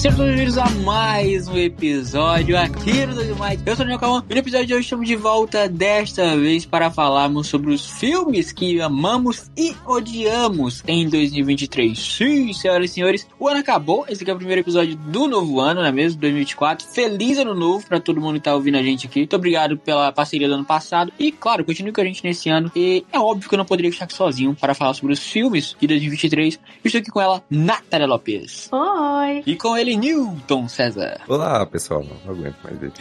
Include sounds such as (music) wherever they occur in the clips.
Sejam todos bem-vindos a mais um episódio aqui no Dois Mais. Eu sou o Daniel Calma e no episódio de hoje estamos de volta desta vez para falarmos sobre os filmes que amamos e odiamos em 2023. Sim, senhoras e senhores, o ano acabou. Esse aqui é o primeiro episódio do novo ano, não é mesmo? 2024. Feliz ano novo para todo mundo que tá ouvindo a gente aqui. Muito obrigado pela parceria do ano passado. E, claro, continue com a gente nesse ano. E é óbvio que eu não poderia estar aqui sozinho para falar sobre os filmes de 2023. Eu estou aqui com ela, Natália Lopes. Oi! E com ele, Newton César. Olá, pessoal. Não aguento mais ver.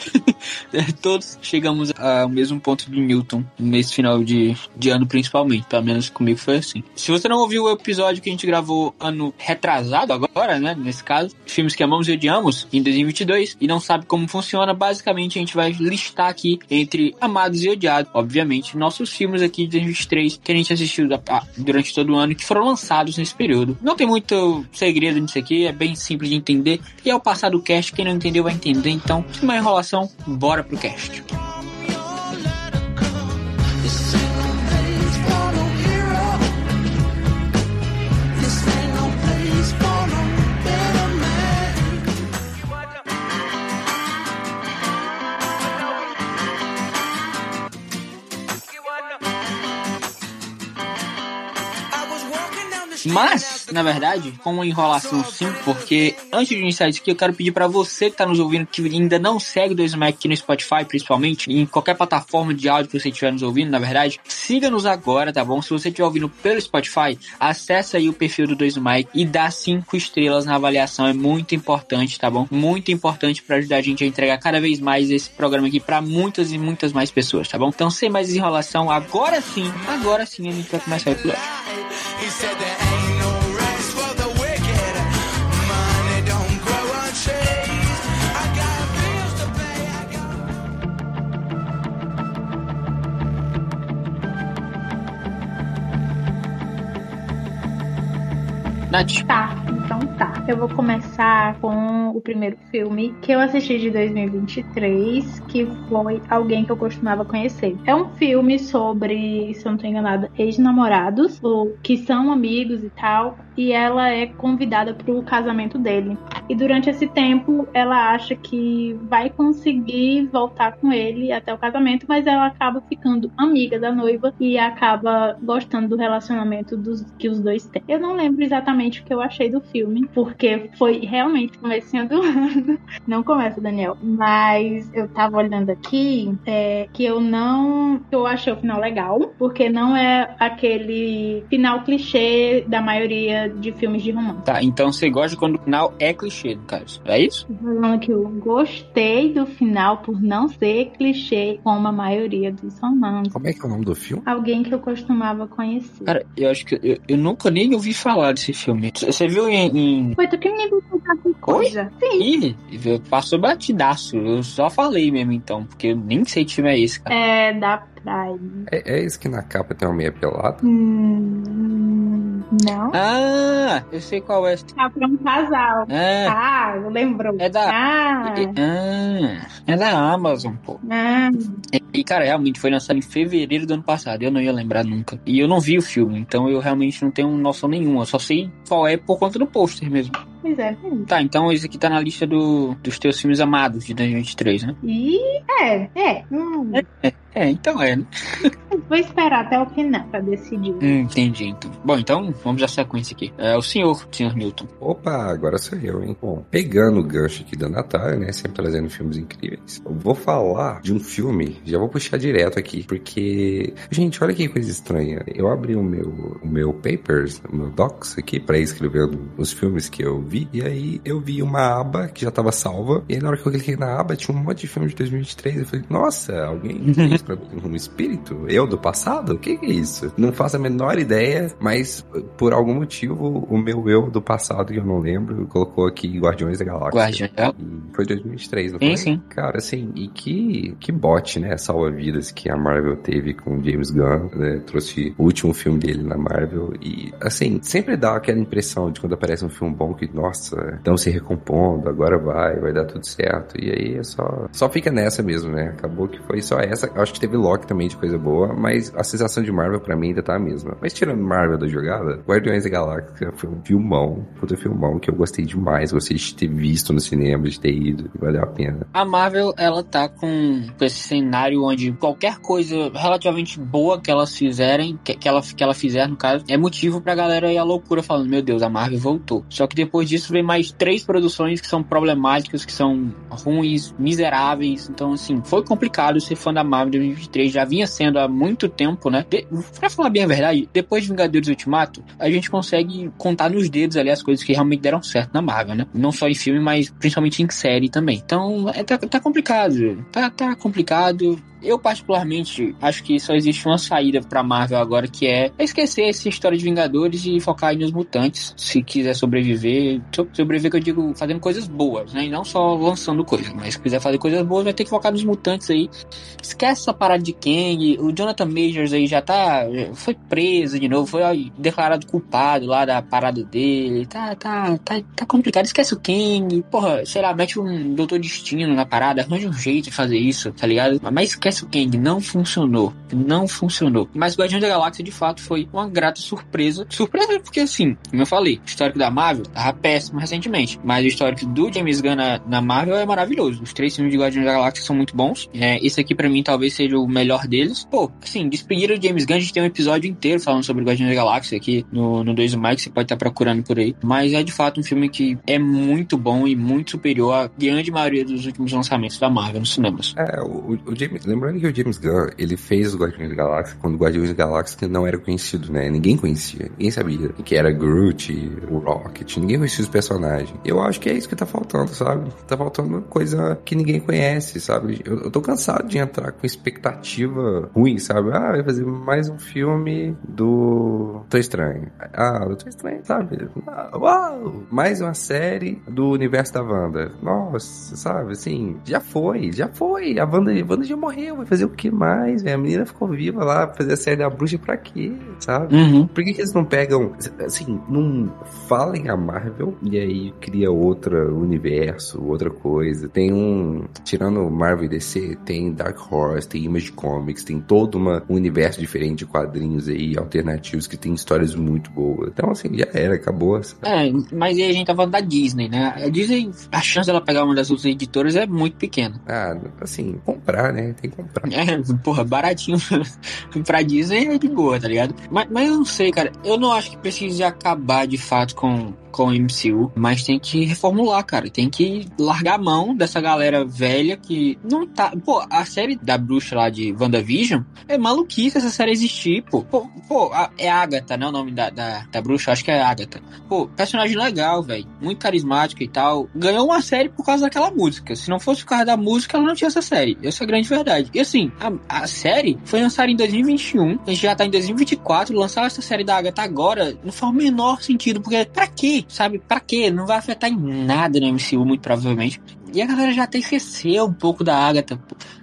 (laughs) Todos chegamos ao mesmo ponto de Newton nesse final de, de ano, principalmente. Pelo menos comigo foi assim. Se você não ouviu o episódio que a gente gravou ano retrasado, agora, né? Nesse caso, filmes que amamos e odiamos em 2022 e não sabe como funciona, basicamente a gente vai listar aqui entre amados e odiados, obviamente, nossos filmes aqui de 2023 que a gente assistiu durante todo o ano que foram lançados nesse período. Não tem muito segredo nisso aqui, é bem simples de entender. E ao passar do cast, quem não entendeu vai entender. Então, sem mais enrolação, bora pro cast. Mas, na verdade, com uma enrolação sim, porque antes de iniciar isso aqui, eu quero pedir para você que tá nos ouvindo, que ainda não segue o 2Mac aqui no Spotify, principalmente, em qualquer plataforma de áudio que você estiver nos ouvindo, na verdade, siga-nos agora, tá bom? Se você estiver ouvindo pelo Spotify, acessa aí o perfil do 2Mac e dá cinco estrelas na avaliação, é muito importante, tá bom? Muito importante para ajudar a gente a entregar cada vez mais esse programa aqui para muitas e muitas mais pessoas, tá bom? Então, sem mais enrolação, agora sim, agora sim a gente vai começar o episódio. Nath. Tá, então tá. Eu vou começar com o primeiro filme que eu assisti de 2023, que foi Alguém que eu costumava conhecer. É um filme sobre, se eu não tô enganada, ex-namorados, ou que são amigos e tal, e ela é convidada pro casamento dele. E durante esse tempo, ela acha que vai conseguir voltar com ele até o casamento, mas ela acaba ficando amiga da noiva e acaba gostando do relacionamento dos, que os dois têm. Eu não lembro exatamente o que eu achei do filme, porque foi realmente comecinho do (laughs) ano. Não começa, Daniel. Mas eu tava olhando aqui é, que eu não. Eu achei o final legal, porque não é aquele final clichê da maioria de filmes de romance. Tá, então você gosta quando o final é clichê, no caso. É isso? Falando que eu gostei do final por não ser clichê como a maioria dos romances. Como é que é o nome do filme? Alguém que eu costumava conhecer. Cara, eu acho que eu, eu nunca nem ouvi falar desse filme. Você viu em. Foi tu que me contar coisa. Sim. Ih, passou batidaço. Eu só falei mesmo então, porque eu nem sei que filme é esse, cara. É da Prime. É, é esse que na capa tem uma meia pelada? Hum, não. Ah, eu sei qual é. Ah, pra um casal. É. Ah, eu lembrou. É da. Ah. Ah, é da Amazon, pô. Ah. E, cara, realmente foi lançado em fevereiro do ano passado. Eu não ia lembrar nunca. E eu não vi o filme, então eu realmente não tenho noção nenhuma. Eu só sei qual é por conta do pôster mesmo. Pois é. Tá, então esse aqui tá na lista do, dos teus filmes amados de 2023, né? E é, é. Hum. É, é, então é. Né? Vou esperar até o final pra decidir. Hum, entendi, então. Bom, então vamos à sequência aqui. É o senhor, senhor Newton. Opa, agora sou eu, hein? Bom, pegando o gancho aqui da Natália, né? Sempre trazendo filmes incríveis. Eu vou falar de um filme, já vou puxar direto aqui, porque. Gente, olha que coisa estranha. Eu abri o meu, o meu papers, o meu docs aqui, pra ir escrevendo os filmes que eu vi, e aí eu vi uma aba que já tava salva, e aí na hora que eu cliquei na aba tinha um monte de filme de 2023. Eu falei, nossa, alguém (laughs) mim um espírito? Eu do passado? O que, que é isso? Não faço a menor ideia, mas por algum motivo o meu eu do passado, que eu não lembro, colocou aqui Guardiões da Galáxia. Guardiões, foi 2023, não sim, foi? Sim, Cara, assim, e que, que bote, né? Salva-vidas que a Marvel teve com o James Gunn, né? Trouxe o último filme dele na Marvel e, assim, sempre dá aquela impressão de quando aparece um filme bom que, nossa, estão se recompondo, agora vai, vai dar tudo certo. E aí é só, só fica nessa mesmo, né? Acabou que foi só essa. Eu que teve Loki também de coisa boa, mas mas a sensação de Marvel pra mim ainda tá a mesma. Mas tirando Marvel da jogada, Guardiões da Galáxia foi um filmão, puta filmão que eu gostei demais, gostei de ter visto no cinema, de ter ido, valeu a pena. A Marvel, ela tá com, com esse cenário onde qualquer coisa relativamente boa que elas fizerem, que, que, ela, que ela fizer, no caso, é motivo pra galera ir à loucura falando, meu Deus, a Marvel voltou. Só que depois disso vem mais três produções que são problemáticas, que são ruins, miseráveis. Então, assim, foi complicado ser fã da Marvel 2023. Já vinha sendo há muito tempo, né? De, pra falar bem a verdade, depois de Vingadores Ultimato, a gente consegue contar nos dedos ali as coisas que realmente deram certo na Marvel, né? Não só em filme, mas principalmente em série também. Então, é, tá, tá complicado. Tá, tá complicado. Eu, particularmente, acho que só existe uma saída pra Marvel agora, que é esquecer essa história de Vingadores e focar nos mutantes. Se quiser sobreviver, sobreviver que eu digo fazendo coisas boas, né? E não só lançando coisas, mas se quiser fazer coisas boas, vai ter que focar nos mutantes aí. Esquece essa parada de Kang. O Jonathan Majors aí já tá. Foi preso de novo, foi declarado culpado lá da parada dele. Tá, tá, tá, tá complicado. Esquece o Kang. Porra, sei lá, mete um Doutor Destino na parada, arranja um jeito de fazer isso, tá ligado? Mas esquece Castle Kang não funcionou. Não funcionou. Mas Guardiões da Galáxia, de fato, foi uma grata surpresa. Surpresa porque, assim, como eu falei, o histórico da Marvel tava péssimo recentemente. Mas o histórico do James Gunn na, na Marvel é maravilhoso. Os três filmes de Guardiões da Galáxia são muito bons. É, esse aqui, para mim, talvez seja o melhor deles. Pô, assim, despediram o James Gunn, a gente tem um episódio inteiro falando sobre Guardiões da Galáxia aqui no, no 2 do Mike, você pode estar procurando por aí. Mas é de fato um filme que é muito bom e muito superior à grande maioria dos últimos lançamentos da Marvel nos cinemas. É, o, o James, lembrando que o James Gunn, ele fez o Guardiões da Galáxia quando o Guardiões da Galáxia não era conhecido, né? Ninguém conhecia, ninguém sabia que era Groot, o Rocket, ninguém conhecia os personagens. Eu acho que é isso que tá faltando, sabe? Tá faltando coisa que ninguém conhece, sabe? Eu, eu tô cansado de entrar com expectativa ruim, sabe? Ah, vai fazer mais um filme do Tô Estranho. Ah, do Tô Estranho, sabe? Ah, uau! Mais uma série do universo da Wanda. Nossa, sabe? Assim, já foi, já foi. A Wanda, a Wanda já morreu, vai fazer o que mais, A menina ficou viva lá, fazer a série da bruxa pra quê, sabe? Uhum. Por que, que eles não pegam, assim, não falem a Marvel e aí cria outro universo, outra coisa. Tem um, tirando Marvel e DC, tem Dark Horse, tem Image Comics, tem todo uma, um universo diferente de quadrinhos aí, alternativos, que tem histórias muito boas. Então, assim, já era, acabou. Sabe? É, mas aí a gente tá falando da Disney, né? A Disney, a chance dela pegar uma das outras editoras é muito pequena. Ah, assim, comprar, né? Tem que comprar. É, porra, baratinho (laughs) pra Disney é de boa, tá ligado? Mas, mas eu não sei, cara. Eu não acho que precise acabar de fato com com o MCU, mas tem que reformular, cara. Tem que largar a mão dessa galera velha que não tá. Pô, a série da bruxa lá de WandaVision é maluquice essa série existir, pô. Pô, pô a, é Agatha, né? O nome da, da, da bruxa, acho que é Agatha. Pô, personagem legal, velho. Muito carismática e tal. Ganhou uma série por causa daquela música. Se não fosse por causa da música, ela não tinha essa série. Essa é a grande verdade. E assim, a, a série foi lançada em 2021, a gente já tá em 2024, lançar essa série da Agatha agora não faz o menor sentido, porque pra quê? Sabe? Pra quê? Não vai afetar em nada no MCU, muito provavelmente. E a galera já até esqueceu um pouco da Agatha.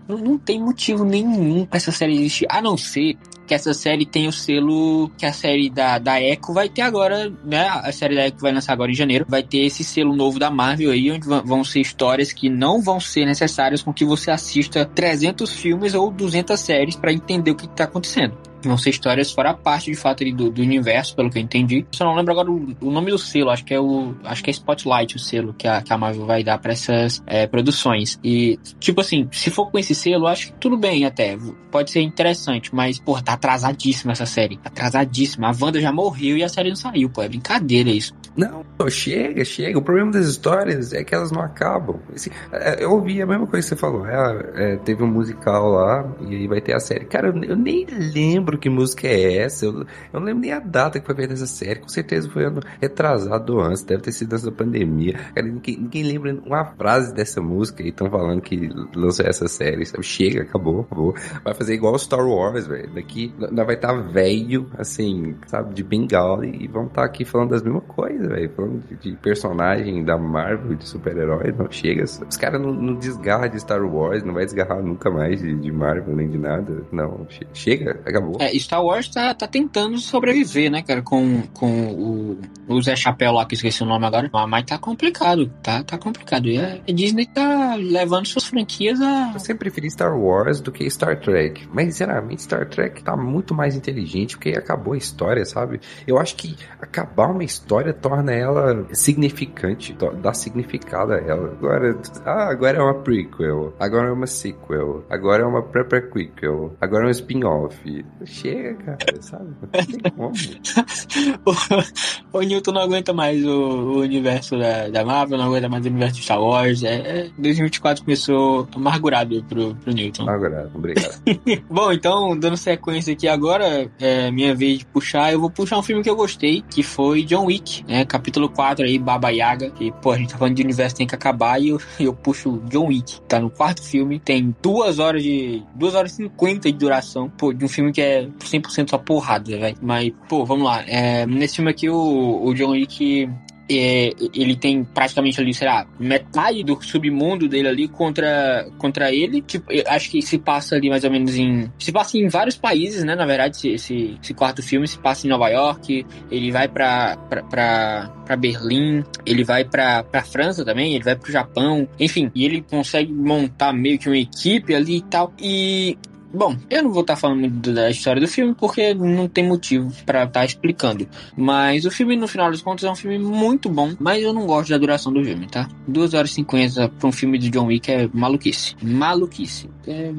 Não, não tem motivo nenhum pra essa série existir, a não ser que essa série tem o selo que a série da, da Echo vai ter agora, né? A série da Echo vai lançar agora em janeiro. Vai ter esse selo novo da Marvel aí, onde vão ser histórias que não vão ser necessárias com que você assista 300 filmes ou 200 séries para entender o que tá acontecendo. Vão ser histórias fora parte, de fato, do, do universo, pelo que eu entendi. Só não lembro agora o, o, nome do selo, acho que é o. Acho que é Spotlight o selo que a, que a Marvel vai dar para essas é, produções. E, tipo assim, se for com esse selo, acho que tudo bem até. Pode ser interessante, mas, pô, tá atrasadíssima essa série. Atrasadíssima. A Wanda já morreu e a série não saiu, pô. É brincadeira isso. Não, chega, chega. O problema das histórias é que elas não acabam. Esse, é, eu ouvi a mesma coisa que você falou. É, é, teve um musical lá e aí vai ter a série. Cara, eu nem lembro que música é essa. Eu, eu, não lembro nem a data que foi feita essa série. Com certeza foi ano retrasado antes. Deve ter sido antes da pandemia. Cara, ninguém, ninguém lembra uma frase dessa música e estão falando que lançou essa série. Sabe? Chega, acabou, acabou. Vai fazer igual Star Wars, velho. Daqui nós vai estar tá velho, assim, sabe, de bengala e vamos estar tá aqui falando das mesmas coisas coisa, velho. Falando de, de, personagem da Marvel, de super-herói, não chega. Os caras não, não desgarram de Star Wars, não vai desgarrar nunca mais de, de Marvel nem de nada. Não, chega, acabou. É, Star Wars tá, tá tentando sobreviver, né, cara, com, com o, o Zé Chapéu lá, que esqueci o nome agora. Mas tá complicado, tá, tá complicado. E a Disney tá levando suas franquias a. Eu sempre preferi Star Wars do que Star Trek. Mas, sinceramente, Star Trek tá muito mais inteligente porque acabou a história, sabe? Eu acho que acabar uma história torna ela significante, dá significado a ela. Agora, ah, agora é uma prequel, agora é uma sequel, agora é uma prequel, agora é um spin-off. Chega, cara, sabe? Não tem como. (laughs) o, o Newton não aguenta mais o, o universo da, da, Marvel, não aguenta mais o universo de Star Wars. É, é 2024 começou amargurado pro, pro Newton. Amargurado, obrigado. (laughs) Bom, então, dando sequência aqui agora, é minha vez de puxar, eu vou puxar um filme que eu gostei, que foi John Wick, né? Capítulo 4 aí, Baba Yaga, que, pô, a gente tá falando de universo tem que acabar e eu, (laughs) eu puxo John Wick. Tá no quarto filme, tem duas horas de. duas horas e cinquenta de duração, pô, de um filme que é 100% só porrada, velho. Mas, pô, vamos lá. É, nesse filme aqui, o, o John Wick é, ele tem praticamente ali, sei lá, metade do submundo dele ali contra, contra ele. Tipo, acho que se passa ali mais ou menos em. Se passa em vários países, né? Na verdade, esse, esse, esse quarto filme se passa em Nova York, ele vai pra, pra, pra, pra Berlim, ele vai pra, pra França também, ele vai pro Japão, enfim, e ele consegue montar meio que uma equipe ali e tal. E Bom, eu não vou estar tá falando da história do filme porque não tem motivo para estar tá explicando. Mas o filme, no final das contas, é um filme muito bom. Mas eu não gosto da duração do filme, tá? 2 horas e 50 pra um filme de John Wick é maluquice. Maluquice. É...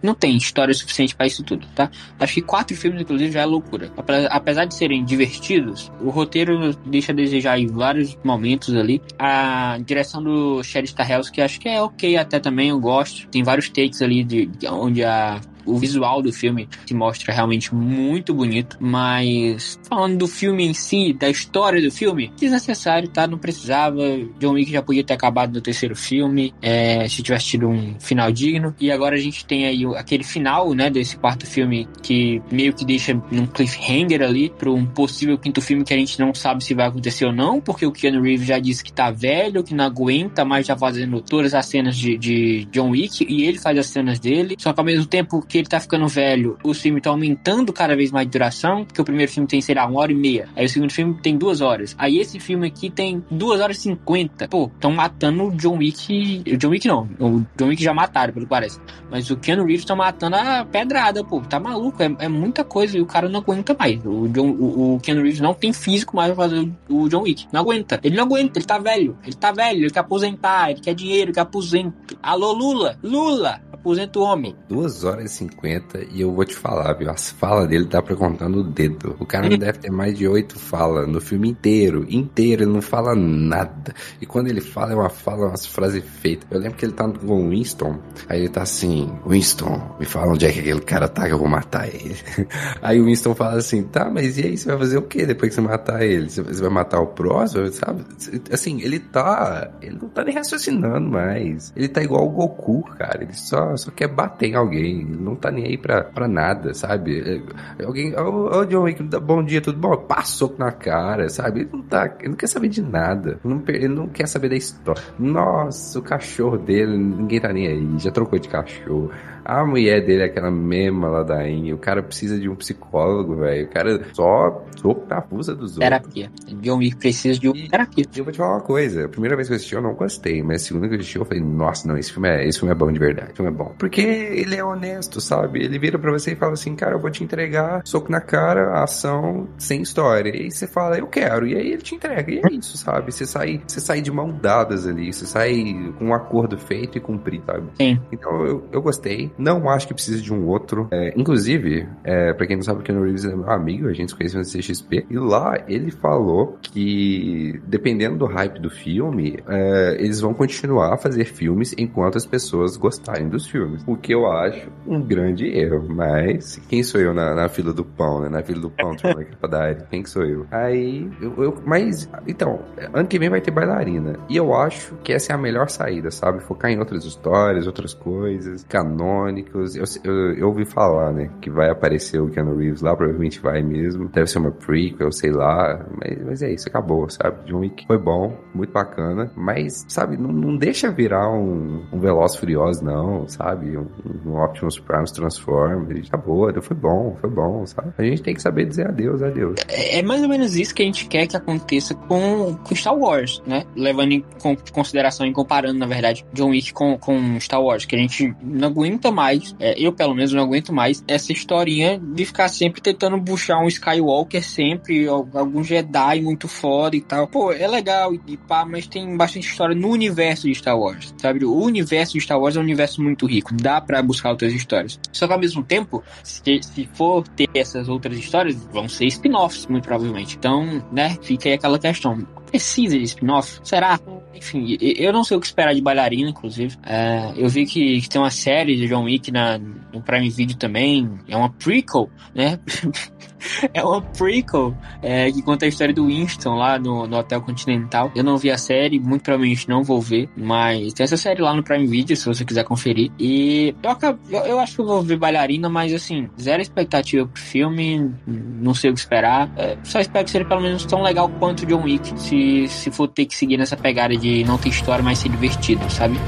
Não tem história suficiente para isso tudo, tá? Acho que quatro filmes, inclusive, já é loucura. Apesar de serem divertidos, o roteiro deixa a desejar em vários momentos ali. A direção do Sherry Stahelski acho que é ok até também, eu gosto. Tem vários takes ali de onde a o visual do filme se mostra realmente muito bonito, mas falando do filme em si, da história do filme, desnecessário, tá? Não precisava. John Wick já podia ter acabado no terceiro filme, é, se tivesse tido um final digno. E agora a gente tem aí aquele final, né, desse quarto filme que meio que deixa num cliffhanger ali para um possível quinto filme que a gente não sabe se vai acontecer ou não, porque o Keanu Reeves já disse que tá velho, que não aguenta mais já fazendo todas as cenas de, de John Wick e ele faz as cenas dele. Só que ao mesmo tempo ele tá ficando velho, o filme tá aumentando cada vez mais de duração, porque o primeiro filme tem, sei lá, uma hora e meia. Aí o segundo filme tem duas horas. Aí esse filme aqui tem duas horas e cinquenta. Pô, estão matando o John Wick. O John Wick não. O John Wick já mataram, pelo que parece. Mas o Keanu Reeves tá matando a pedrada, pô. Tá maluco. É, é muita coisa e o cara não aguenta mais. O, John, o, o Keanu Reeves não tem físico mais pra fazer o, o John Wick. Não aguenta. Ele não aguenta. Ele tá velho. Ele tá velho. Ele quer aposentar. Ele quer dinheiro. Ele quer aposento. Alô, Lula. Lula aposenta o homem. Duas horas e cinquenta e eu vou te falar, viu? As falas dele dá pra contar no dedo. O cara não (laughs) deve ter mais de oito falas no filme inteiro. Inteiro, ele não fala nada. E quando ele fala, é uma fala, umas frases feitas. Eu lembro que ele tá com o Winston. Aí ele tá assim, Winston, me fala onde é que aquele cara tá que eu vou matar ele. (laughs) Aí o Winston fala assim, tá, mas e aí você vai fazer o que depois que você matar ele? Você vai matar o próximo, sabe? Assim, ele tá, ele não tá nem raciocinando mais. Ele tá igual o Goku, cara. Ele só só, quer bater em alguém. Não tá nem aí pra, pra nada, sabe? É, alguém, ô oh, John Wick, bom dia, tudo bom? Passou na cara, sabe? Ele não tá, ele não quer saber de nada. Não, ele não quer saber da história. Nossa, o cachorro dele, ninguém tá nem aí. Já trocou de cachorro. A mulher dele é aquela mesma ladainha. O cara precisa de um psicólogo, velho. O cara só soco na fusa dos outros. Terapia. John Wick precisa de uma terapia. E eu vou te falar uma coisa. A primeira vez que eu assisti, eu não gostei. Mas a segunda que eu assisti, eu falei, nossa, não, esse filme é, esse filme é bom de verdade. Esse filme é bom. Porque ele é honesto, sabe? Ele vira pra você e fala assim, cara, eu vou te entregar soco na cara, ação, sem história. E aí você fala, eu quero. E aí ele te entrega. E é isso, sabe? Você sai, você sai de mão dadas ali. Você sai com um acordo feito e cumprido, sabe? Sim. Então eu, eu gostei. Não acho que precisa de um outro. É, inclusive, é, pra quem não sabe, o Keanu Reeves é meu amigo, a gente se conheceu no CXP. E lá ele falou que, dependendo do hype do filme, é, eles vão continuar a fazer filmes enquanto as pessoas gostarem dos filmes. O que eu acho um grande erro. Mas quem sou eu na, na fila do pão, né? Na fila do pão, tipo, (laughs) na padaria. Quem que sou eu? Aí, eu, eu, mas, então, ano que vem vai ter bailarina. E eu acho que essa é a melhor saída, sabe? Focar em outras histórias, outras coisas, canônicas canônicos. Eu, eu, eu, ouvi falar, né, que vai aparecer o Keanu Reeves lá, provavelmente vai mesmo. Deve ser uma prequel, sei lá. Mas, mas é isso, acabou, sabe? John Wick foi bom, muito bacana. Mas, sabe, não, não deixa virar um, um Veloz Furioso, não, sabe? Um, um Optimus Prime Transformers. Acabou, foi bom, foi bom, sabe? A gente tem que saber dizer adeus, adeus. É, é mais ou menos isso que a gente quer que aconteça com, com Star Wars, né? Levando em consideração e comparando, na verdade, John Wick com, com Star Wars, que a gente não aguenta mais, é, eu pelo menos não aguento mais, essa historinha de ficar sempre tentando puxar um Skywalker sempre, algum Jedi muito foda e tal. Pô, é legal e pá, mas tem bastante história no universo de Star Wars, sabe? O universo de Star Wars é um universo muito rico, dá para buscar outras histórias. Só que ao mesmo tempo, se, se for ter essas outras histórias, vão ser spin-offs, muito provavelmente. Então, né, fica aí aquela questão precisa de spin-off? Será? Enfim, eu não sei o que esperar de bailarina, inclusive. É, eu vi que, que, tem uma série de John Wick na, no Prime Video também. É uma prequel, né? (laughs) é uma prequel é, que conta a história do Winston lá no, no, Hotel Continental. Eu não vi a série, muito provavelmente não vou ver, mas tem essa série lá no Prime Video, se você quiser conferir. E eu, eu, eu acho que eu vou ver bailarina, mas assim, zero expectativa pro filme, não sei o que esperar. É, só espero que seja pelo menos tão legal quanto John Wick, se, se for ter que seguir nessa pegada de não ter história, mas ser divertido, sabe?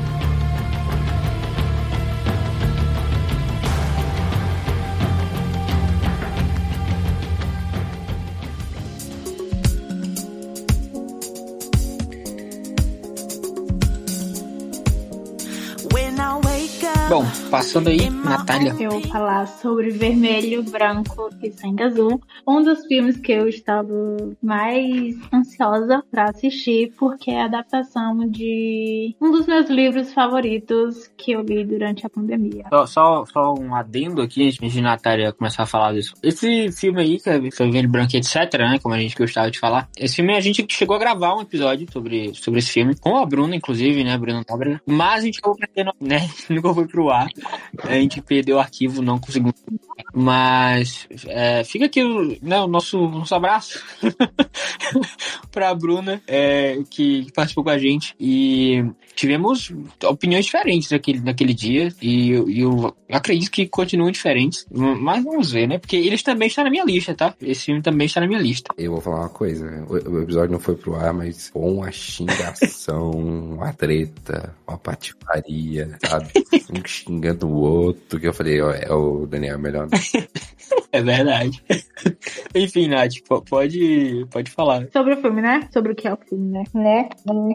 Bom, passando aí, Natália. Eu vou falar sobre Vermelho, Branco e Sangue Azul. Um dos filmes que eu estava mais ansiosa para assistir, porque é a adaptação de um dos meus livros favoritos que eu li durante a pandemia. Só, só, só um adendo aqui, antes de Natália começar a falar disso. Esse filme aí, que é Vermelho, Branco e etc, né, como a gente gostava de falar. Esse filme a gente chegou a gravar um episódio sobre, sobre esse filme, com a Bruna, inclusive, né, Bruna Nóbrega. Mas a gente acabou perdendo, né, (laughs) nunca foi pro ar. A gente perdeu o arquivo, não conseguiu. Mas é, fica aqui né, o nosso, nosso abraço (laughs) para a Bruna, é, que participou com a gente. E tivemos opiniões diferentes naquele, naquele dia. E eu, eu acredito que continuam diferentes. Mas vamos ver, né? Porque eles também estão na minha lista, tá? Esse filme também está na minha lista. Eu vou falar uma coisa. O, o episódio não foi pro ar, mas foi uma xingação, (laughs) uma treta, uma patifaria, sabe? Um xingando o outro. Que eu falei, ó, é o Daniel melhor. (laughs) é verdade. Enfim, Nath, pode, pode falar. Sobre o filme, né? Sobre o que é o filme, né? né?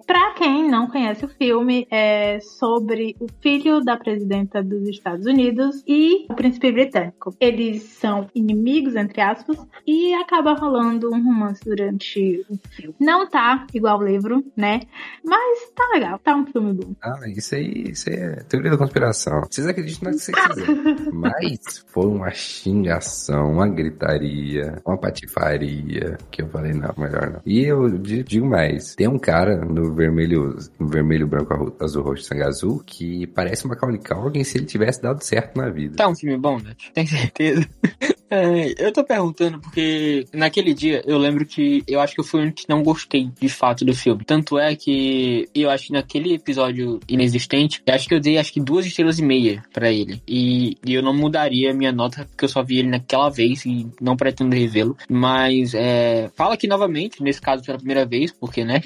Pra quem não conhece o filme, é sobre o filho da presidenta dos Estados Unidos e o príncipe britânico. Eles são inimigos, entre aspas, e acaba rolando um romance durante o filme. Não tá igual o livro, né? Mas tá legal, tá um filme bom. Ah, isso aí, isso aí é teoria da conspiração. Vocês acreditam no que vocês quiserem. (laughs) Mas foi uma xingação, uma gritaria, uma patifaria, que eu falei, não, melhor não. E eu digo mais, tem um cara no vermelho, no vermelho, branco, azul, roxo, sangue azul, que parece uma Macaulay Culkin se ele tivesse dado certo na vida. Tá um filme bom, né? Tem certeza? (laughs) É, eu tô perguntando porque naquele dia eu lembro que eu acho que eu fui único que não gostei de fato do filme. Tanto é que eu acho que naquele episódio inexistente, eu acho que eu dei acho que duas estrelas e meia para ele. E, e, eu não mudaria minha nota porque eu só vi ele naquela vez e não pretendo revê-lo. Mas é, fala aqui novamente, nesse caso pela primeira vez, porque né?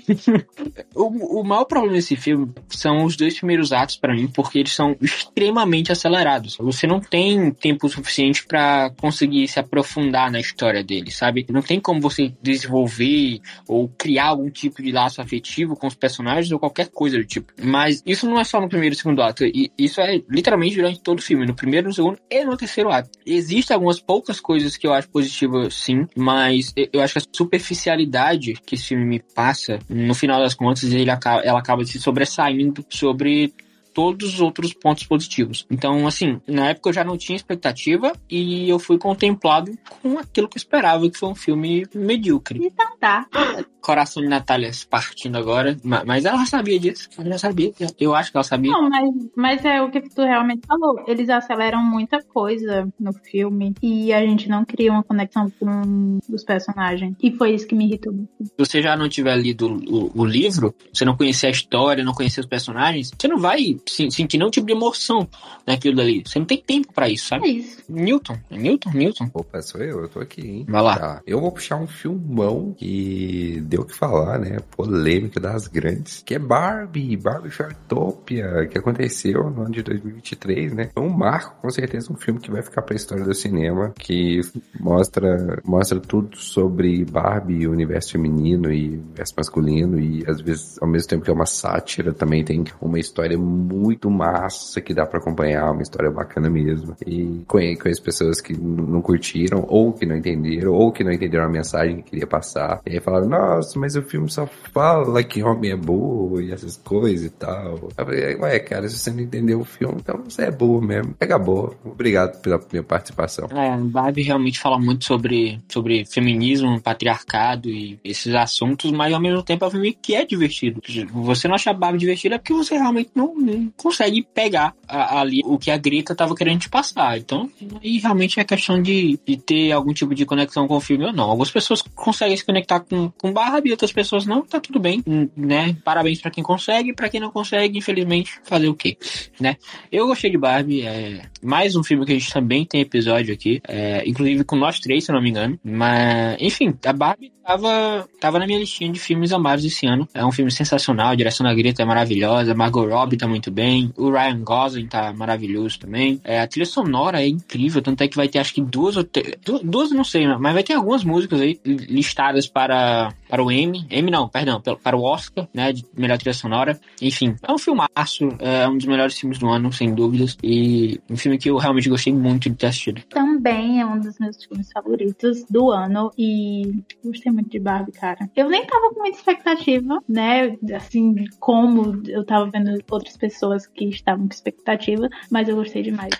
(laughs) o, o maior problema desse filme são os dois primeiros atos para mim, porque eles são extremamente acelerados. Você não tem tempo suficiente para conseguir conseguir se aprofundar na história dele, sabe? Não tem como você desenvolver ou criar algum tipo de laço afetivo com os personagens ou qualquer coisa do tipo. Mas isso não é só no primeiro e segundo ato. Isso é literalmente durante todo o filme, no primeiro, no segundo e no terceiro ato. Existem algumas poucas coisas que eu acho positivas, sim, mas eu acho que a superficialidade que esse filme me passa, no final das contas, ele acaba, ela acaba se sobressaindo sobre todos os outros pontos positivos. Então, assim, na época eu já não tinha expectativa e eu fui contemplado com aquilo que eu esperava, que foi um filme medíocre. Então tá. (gasps) coração de Natália se partindo agora, mas ela sabia disso. Ela já sabia. Eu acho que ela sabia. Não, mas, mas é o que tu realmente falou. Eles aceleram muita coisa no filme e a gente não cria uma conexão com os personagens. E foi isso que me irritou. Se você já não tiver lido o, o livro, você não conhecer a história, não conhecer os personagens, você não vai sentir nenhum tipo de emoção naquilo dali. Você não tem tempo para isso, sabe? É isso. Newton. É Newton? Newton. Opa, sou eu, eu tô aqui, hein? Vai lá. Tá. Eu vou puxar um filmão que deu o que falar, né? Polêmica das grandes. Que é Barbie, Barbie Fairtopia, que aconteceu no ano de 2023, né? É um marco, com certeza, um filme que vai ficar pra história do cinema, que mostra, mostra tudo sobre Barbie, o universo feminino e o universo masculino, e às vezes, ao mesmo tempo que é uma sátira, também tem uma história muito massa que dá para acompanhar, uma história bacana mesmo. E conheço pessoas que não curtiram, ou que não entenderam, ou que não entenderam a mensagem que queria passar. E aí falaram, nossa, mas o filme só fala que homem é burro e essas coisas e tal. Eu falei, ué, cara, se você não entendeu o filme, então você é burro mesmo. Pega boa. Obrigado pela minha participação. É, Barbie realmente fala muito sobre, sobre feminismo, patriarcado e esses assuntos, mas ao mesmo tempo é um filme que é divertido. Você não acha Barbie divertida é porque você realmente não, não consegue pegar a, ali o que a Greta tava querendo te passar. Então, aí realmente é questão de, de ter algum tipo de conexão com o filme ou não. Algumas pessoas conseguem se conectar com, com Barbie, outras pessoas não, tá tudo bem, né? Parabéns para quem consegue, para quem não consegue, infelizmente, fazer o quê, né? Eu gostei de Barbie, é mais um filme que a gente também tem episódio aqui, é, inclusive com nós três, se eu não me engano. Mas, enfim, a Barbie tava, tava na minha listinha de filmes amados esse ano. É um filme sensacional, a direção da Greta é maravilhosa, Margot Robbie tá muito bem, o Ryan Gosling tá maravilhoso também. É, a trilha sonora é incrível, tanto é que vai ter acho que duas ou três, duas não sei, mas vai ter algumas músicas aí listadas para, para o Emmy, Emmy não, perdão, para o Oscar, né, de melhor trilha sonora. Enfim, é um filmaço, é um dos melhores filmes do ano, sem dúvidas, e um filme que eu realmente gostei muito de ter assistido. Também é um dos meus filmes favoritos do ano e gostei muito de Barbie, cara. Eu nem tava com muita expectativa, né? Assim, como eu tava vendo outras pessoas que estavam com expectativa, mas eu gostei demais.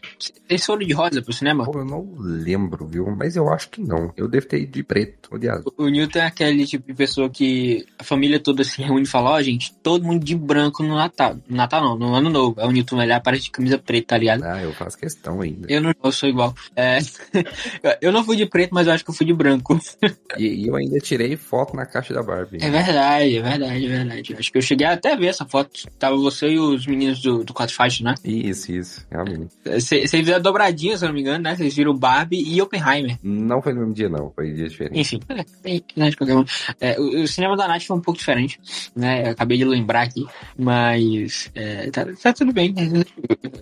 Esse olho de rosa pro cinema? Pô, eu não lembro, viu? Mas eu acho que não. Eu devo ter ido de preto, aliás. O, o Newton é aquele tipo de pessoa que a família toda se reúne e fala, ó, oh, gente, todo mundo de branco no Natal. No Natal não, no Ano Novo. É o Newton, ele aparece de camisa preta, tá ligado? Ah, eu faço questão ainda. Eu não eu sou igual. É, (laughs) eu não fui de preto, mas eu acho que eu fui de branco. e, eu ainda tirei foto na caixa da Barbie. É verdade, é verdade, é verdade. Acho que eu cheguei até a ver essa foto. Tava você e os meninos do, do Quatro Faixas, né? Isso, isso, realmente. Vocês fizeram dobradinha, se eu não me engano, né? Vocês viram Barbie e Oppenheimer. Não foi no mesmo dia, não. Foi dia diferente. Enfim, é, né, de qualquer é, o, cinema da Nath foi um pouco diferente, né? Eu acabei de lembrar aqui, mas é, tá, tá, tudo bem.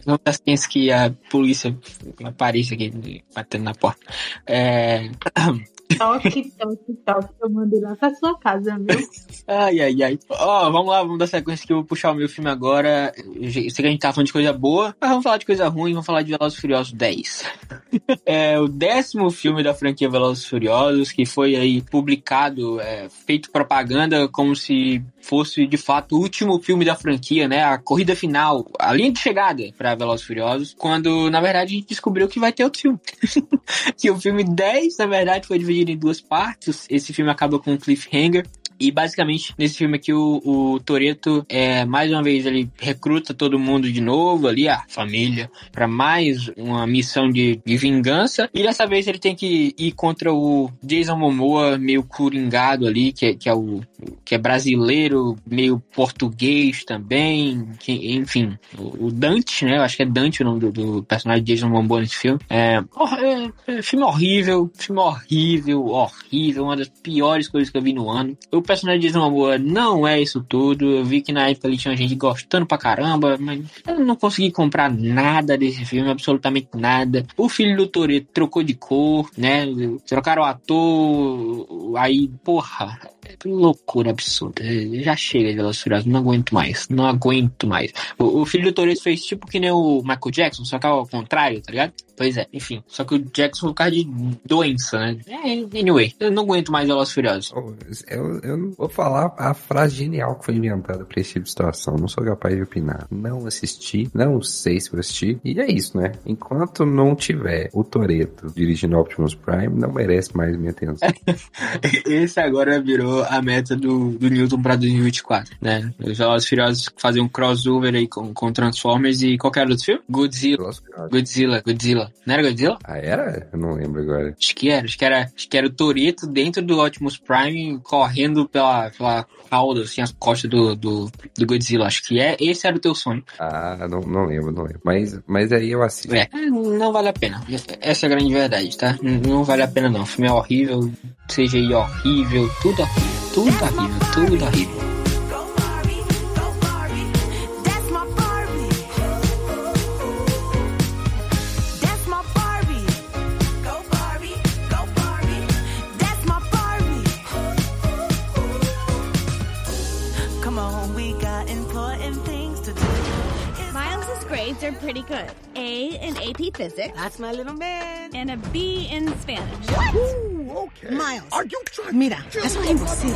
Não das coisas que a polícia apareça aqui batendo na porta. É... (clears throat) Toque, toque, toque. Eu mandei lá pra sua casa, viu? ai, ai, ai. Ó, oh, vamos lá, vamos dar sequência que eu vou puxar o meu filme agora. Eu sei que a gente tá falando de coisa boa, mas vamos falar de coisa ruim, vamos falar de Velozes Furiosos 10. (laughs) é o décimo filme da franquia Velozes Furiosos, que foi aí publicado, é, feito propaganda como se fosse de fato o último filme da franquia, né? A corrida final, a linha de chegada para Velozes Furiosos, quando na verdade a gente descobriu que vai ter outro filme. (laughs) que o filme 10, na verdade, foi dividido em duas partes. Esse filme acaba com um cliffhanger. E basicamente, nesse filme aqui, o, o Toreto, é, mais uma vez, ele recruta todo mundo de novo ali, a família, para mais uma missão de, de vingança. E dessa vez ele tem que ir contra o Jason Momoa, meio coringado ali, que é, que é o que é brasileiro, meio português também, que, enfim, o, o, Dante, né? Eu acho que é Dante o nome do, do personagem de Jason Momoa nesse filme. É, é, é, filme horrível, filme horrível, horrível, uma das piores coisas que eu vi no ano. O personagem de Jason Momoa não é isso tudo. Eu vi que na época ali tinha gente gostando pra caramba, mas eu não consegui comprar nada desse filme, absolutamente nada. O filho do Toreto trocou de cor, né? Trocaram o ator, aí, porra, loucura absurda. Já chega de Velozes Furiosos, não aguento mais. Não aguento mais. O, o filho do Toreto fez tipo que nem o Michael Jackson, só que ao contrário, tá ligado? Pois é, enfim. Só que o Jackson por causa de doença, né? É, anyway, eu não aguento mais Velozes Furiosos. Eu, eu não vou falar a frase genial que foi inventada pra esse tipo de situação. Não sou capaz de opinar. Não assisti, não sei se vou assistir. E é isso, né? Enquanto não tiver o Toreto dirigindo Optimus Prime, não merece mais minha atenção. (laughs) esse agora virou a meta do, do Newton pra 2024, né? Os Velozes Furiosos fazer um crossover aí com, com Transformers e qualquer outro filme? Godzilla. Godzilla, Godzilla. Não era Godzilla? Ah, era? Eu não lembro agora. Acho que era. Acho que era, acho que era o Toreto dentro do Optimus Prime correndo pela, pela cauda, assim, as costas do, do, do Godzilla. Acho que é, esse era o teu sonho. Ah, não, não lembro, não lembro. Mas, mas aí eu assisto. É, não vale a pena. Essa é a grande verdade, tá? Não vale a pena não. O filme é horrível, CGI horrível, tudo horrível, tudo horrível, tudo horrível. grades are pretty good. A in AP Physics. That's my little man. And a B in Spanish. What? Miles. Mira, eso es imposible.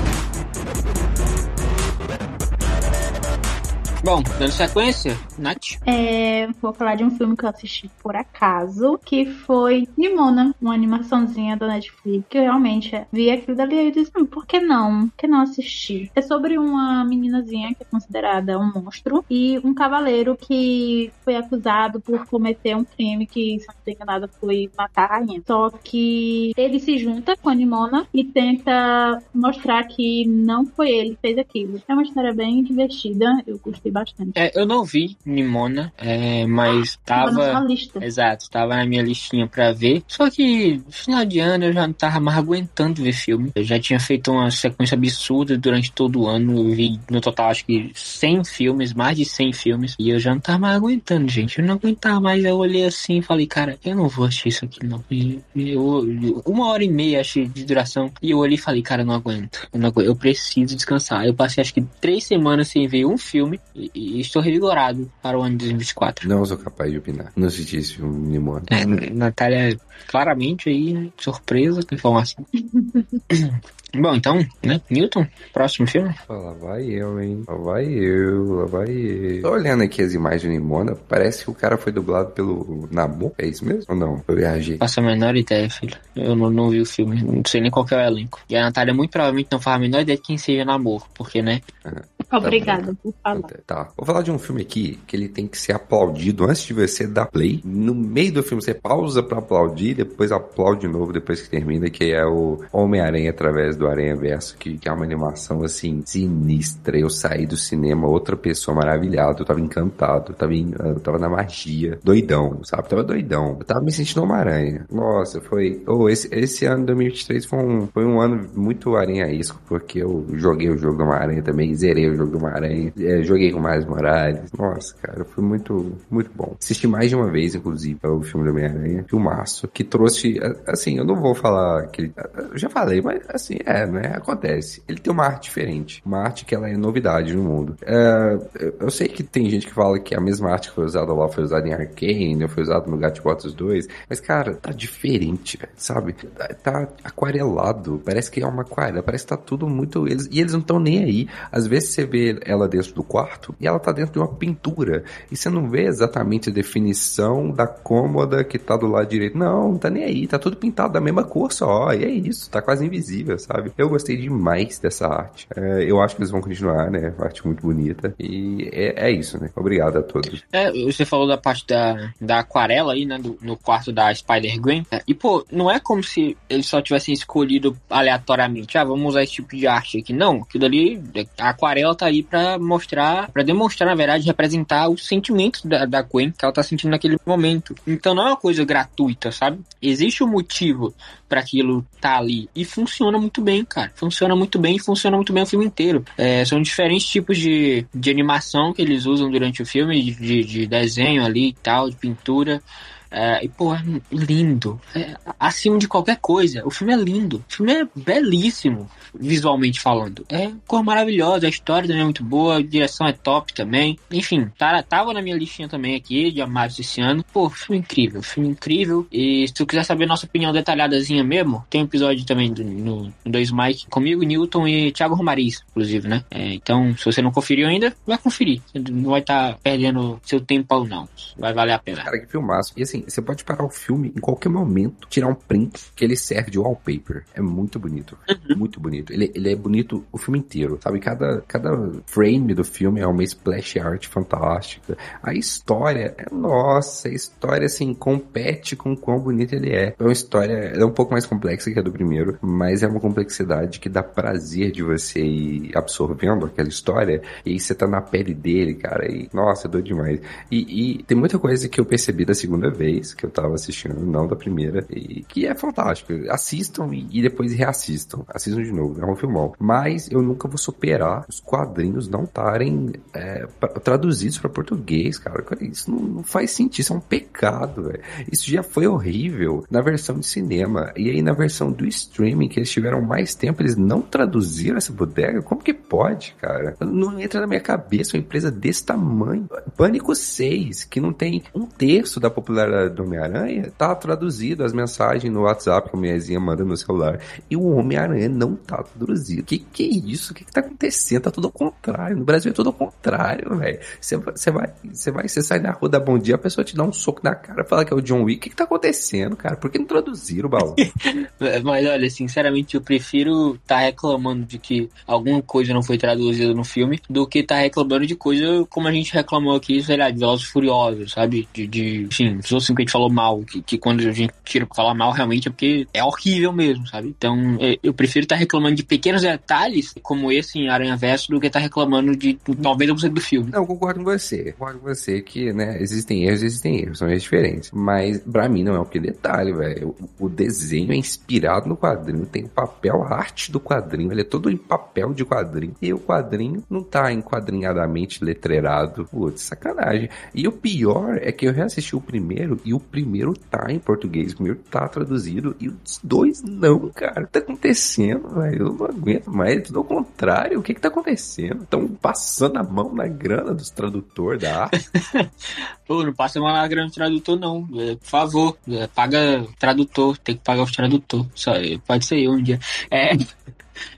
Bom, dando sequência, Nath. É, vou falar de um filme que eu assisti por acaso, que foi Nimona, uma animaçãozinha da Netflix, que eu realmente vi aquilo dali e disse, hum, por que não? Por que não assistir? É sobre uma meninazinha que é considerada um monstro e um cavaleiro que foi acusado por cometer um crime que, se não estou enganada, foi matar a rainha. Só que ele se junta com a Nimona e tenta mostrar que não foi ele que fez aquilo. É uma história bem divertida, eu gostei bastante. É, eu não vi Nimona, é, mas tava. Tava na sua lista. Exato, tava na minha listinha pra ver. Só que no final de ano eu já não tava mais aguentando ver filme. Eu já tinha feito uma sequência absurda durante todo o ano. Eu vi no total acho que 100 filmes, mais de 100 filmes. E eu já não tava mais aguentando, gente. Eu não aguentava mais. Eu olhei assim e falei, cara, eu não vou assistir isso aqui não. E eu, uma hora e meia achei de duração. E eu olhei e falei, cara, eu não aguento. Eu, não aguento. eu preciso descansar. Eu passei acho que três semanas sem ver um filme e, estou revigorado para o ano de 2024. Não sou capaz de opinar. Não assisti esse filme Nimona. É, Natália, claramente aí, né? surpresa com informação. (laughs) Bom, então, né? Newton, próximo filme? Lá vai eu, hein? Lá vai eu, lá vai eu. Tô olhando aqui as imagens de Nimona, parece que o cara foi dublado pelo Nabu, é isso mesmo? Ou não? Eu viajei. Faço a menor ideia, filho. Eu não, não vi o filme, não sei nem qual é o elenco. E a Natália muito provavelmente não faz a menor ideia de quem seja Namor, porque, né? Uhum. Obrigada por falar. Tá. Vou falar de um filme aqui que ele tem que ser aplaudido antes de você dar play. No meio do filme você pausa para aplaudir, depois aplaude de novo depois que termina, que é o Homem-Aranha através do Aranha Verso, que, que é uma animação assim sinistra. Eu saí do cinema outra pessoa maravilhada, eu tava encantado, eu tava, em, eu tava na magia, doidão, sabe? Eu tava doidão. Eu tava me sentindo Homem-Aranha. Nossa, foi. Oh, esse, esse ano 2023 foi um, foi um ano muito aranhaísco, porque eu joguei o jogo do Homem-Aranha também, zerei o jogo do Homem-Aranha, é, joguei com mais Morales. Nossa, cara, foi muito, muito bom. Assisti mais de uma vez, inclusive, o filme do Homem-Aranha, filmaço, que trouxe, assim, eu não vou falar que eu já falei, mas assim, é, né, acontece. Ele tem uma arte diferente, uma arte que ela é novidade no mundo. É, eu sei que tem gente que fala que a mesma arte que foi usada lá foi usada em Arcane, foi usada no Gatbots 2, mas, cara, tá diferente, sabe? Tá, tá aquarelado, parece que é uma aquarela, parece que tá tudo muito, eles, e eles não estão nem aí. Às vezes você vê ela dentro do quarto e ela tá dentro de uma pintura. E você não vê exatamente a definição da cômoda que tá do lado direito. Não, não tá nem aí. Tá tudo pintado da mesma cor só. E é isso. Tá quase invisível, sabe? Eu gostei demais dessa arte. É, eu acho que eles vão continuar, né? Arte muito bonita. E é, é isso, né? Obrigado a todos. É, você falou da parte da, da aquarela aí, né? Do, no quarto da Spider-Gwen. É, e, pô, não é como se eles só tivessem escolhido aleatoriamente. Ah, vamos usar esse tipo de arte aqui. Não, aquilo ali, a aquarela tá aí para mostrar, para demonstrar, na verdade, representar os sentimentos da, da Gwen que ela tá sentindo naquele momento. Então não é uma coisa gratuita, sabe? Existe um motivo para aquilo tá ali e funciona muito bem, cara. Funciona muito bem e funciona muito bem o filme inteiro. É, são diferentes tipos de, de animação que eles usam durante o filme, de, de desenho ali e tal, de pintura. É, e, pô, é lindo. É, acima de qualquer coisa. O filme é lindo. O filme é belíssimo, visualmente falando. É cor maravilhosa, a história também é muito boa, a direção é top também. Enfim, tá, tava na minha listinha também aqui, de amados esse ano. Pô, filme incrível, filme incrível. E se tu quiser saber nossa opinião detalhadazinha mesmo, tem um episódio também do, no, no Dois Mike comigo, Newton e Thiago Romariz, inclusive, né? É, então, se você não conferiu ainda, vai conferir. Você não vai estar tá perdendo seu tempo ou não. Vai valer a pena. Cara, que filmaço. E assim, você pode parar o filme em qualquer momento, tirar um print que ele serve de wallpaper. É muito bonito. Uhum. Muito bonito. Ele, ele é bonito o filme inteiro, sabe? Cada, cada frame do filme é uma splash art fantástica. A história, é, nossa, a história, assim, compete com o quão bonito ele é. É uma história, é um pouco mais complexa que a do primeiro, mas é uma complexidade que dá prazer de você ir absorvendo aquela história e aí você tá na pele dele, cara, e nossa, é doido demais. E, e tem muita coisa que eu percebi da segunda vez que eu tava assistindo, não da primeira, e que é fantástico. Assistam e, e depois reassistam. Assistam de novo, é um filmão. Mas eu nunca vou superar os quadrinhos não estarem é, traduzidos para português, cara. Isso não, não, faz sentido, isso é um pecado, velho. Isso já foi horrível na versão de cinema. E aí na versão do streaming, que eles tiveram mais tempo, eles não traduziram essa bodega? Como que pode, cara? Não entra na minha cabeça uma empresa desse tamanho. Pânico 6, que não tem um terço da popularidade do Homem-Aranha, tá traduzido as mensagens no WhatsApp que a minhazinha manda no celular. E o Homem-Aranha não tá traduzido. Que que é isso? O que que tá acontecendo? Tá tudo ao contrário. No Brasil é tudo ao contrário, velho. Você vai, você vai, você sai na rua da Bom Dia, a pessoa te dá um soco na cara, fala que é o John Wick. O que que tá acontecendo, cara? Por que não traduziram o baú? (laughs) Mas olha, sinceramente, eu prefiro tá reclamando de que alguma coisa não foi traduzida no filme do que tá reclamando de coisa como a gente reclamou aqui, sei lá, de Velozes Furiosos, sabe? De, de enfim, os outros que a gente falou mal, que, que quando a gente tira pra falar mal, realmente é porque é horrível mesmo, sabe? Então, é, eu prefiro estar tá reclamando de pequenos detalhes, como esse em Aranha Verso, do que estar tá reclamando de 90% do filme. Não, eu concordo com você. Concordo com você que, né, existem erros, existem erros, são erros diferentes. Mas, pra mim, não é o que detalhe, velho. O, o desenho é inspirado no quadrinho, tem o papel, a arte do quadrinho, ele é todo em papel de quadrinho. E o quadrinho não tá enquadrinhadamente letreirado. Putz, sacanagem. E o pior é que eu reassisti o primeiro e o primeiro tá em português, o primeiro tá traduzido e os dois não, cara. O que tá acontecendo, velho? Eu não aguento mais. Tudo ao contrário. O que que tá acontecendo? Estão passando a mão na grana dos tradutores da arte. (laughs) Pô, não passa a mão na grana do tradutor, não. É, por favor, é, paga tradutor. Tem que pagar o tradutor. Só, pode ser eu um dia. É.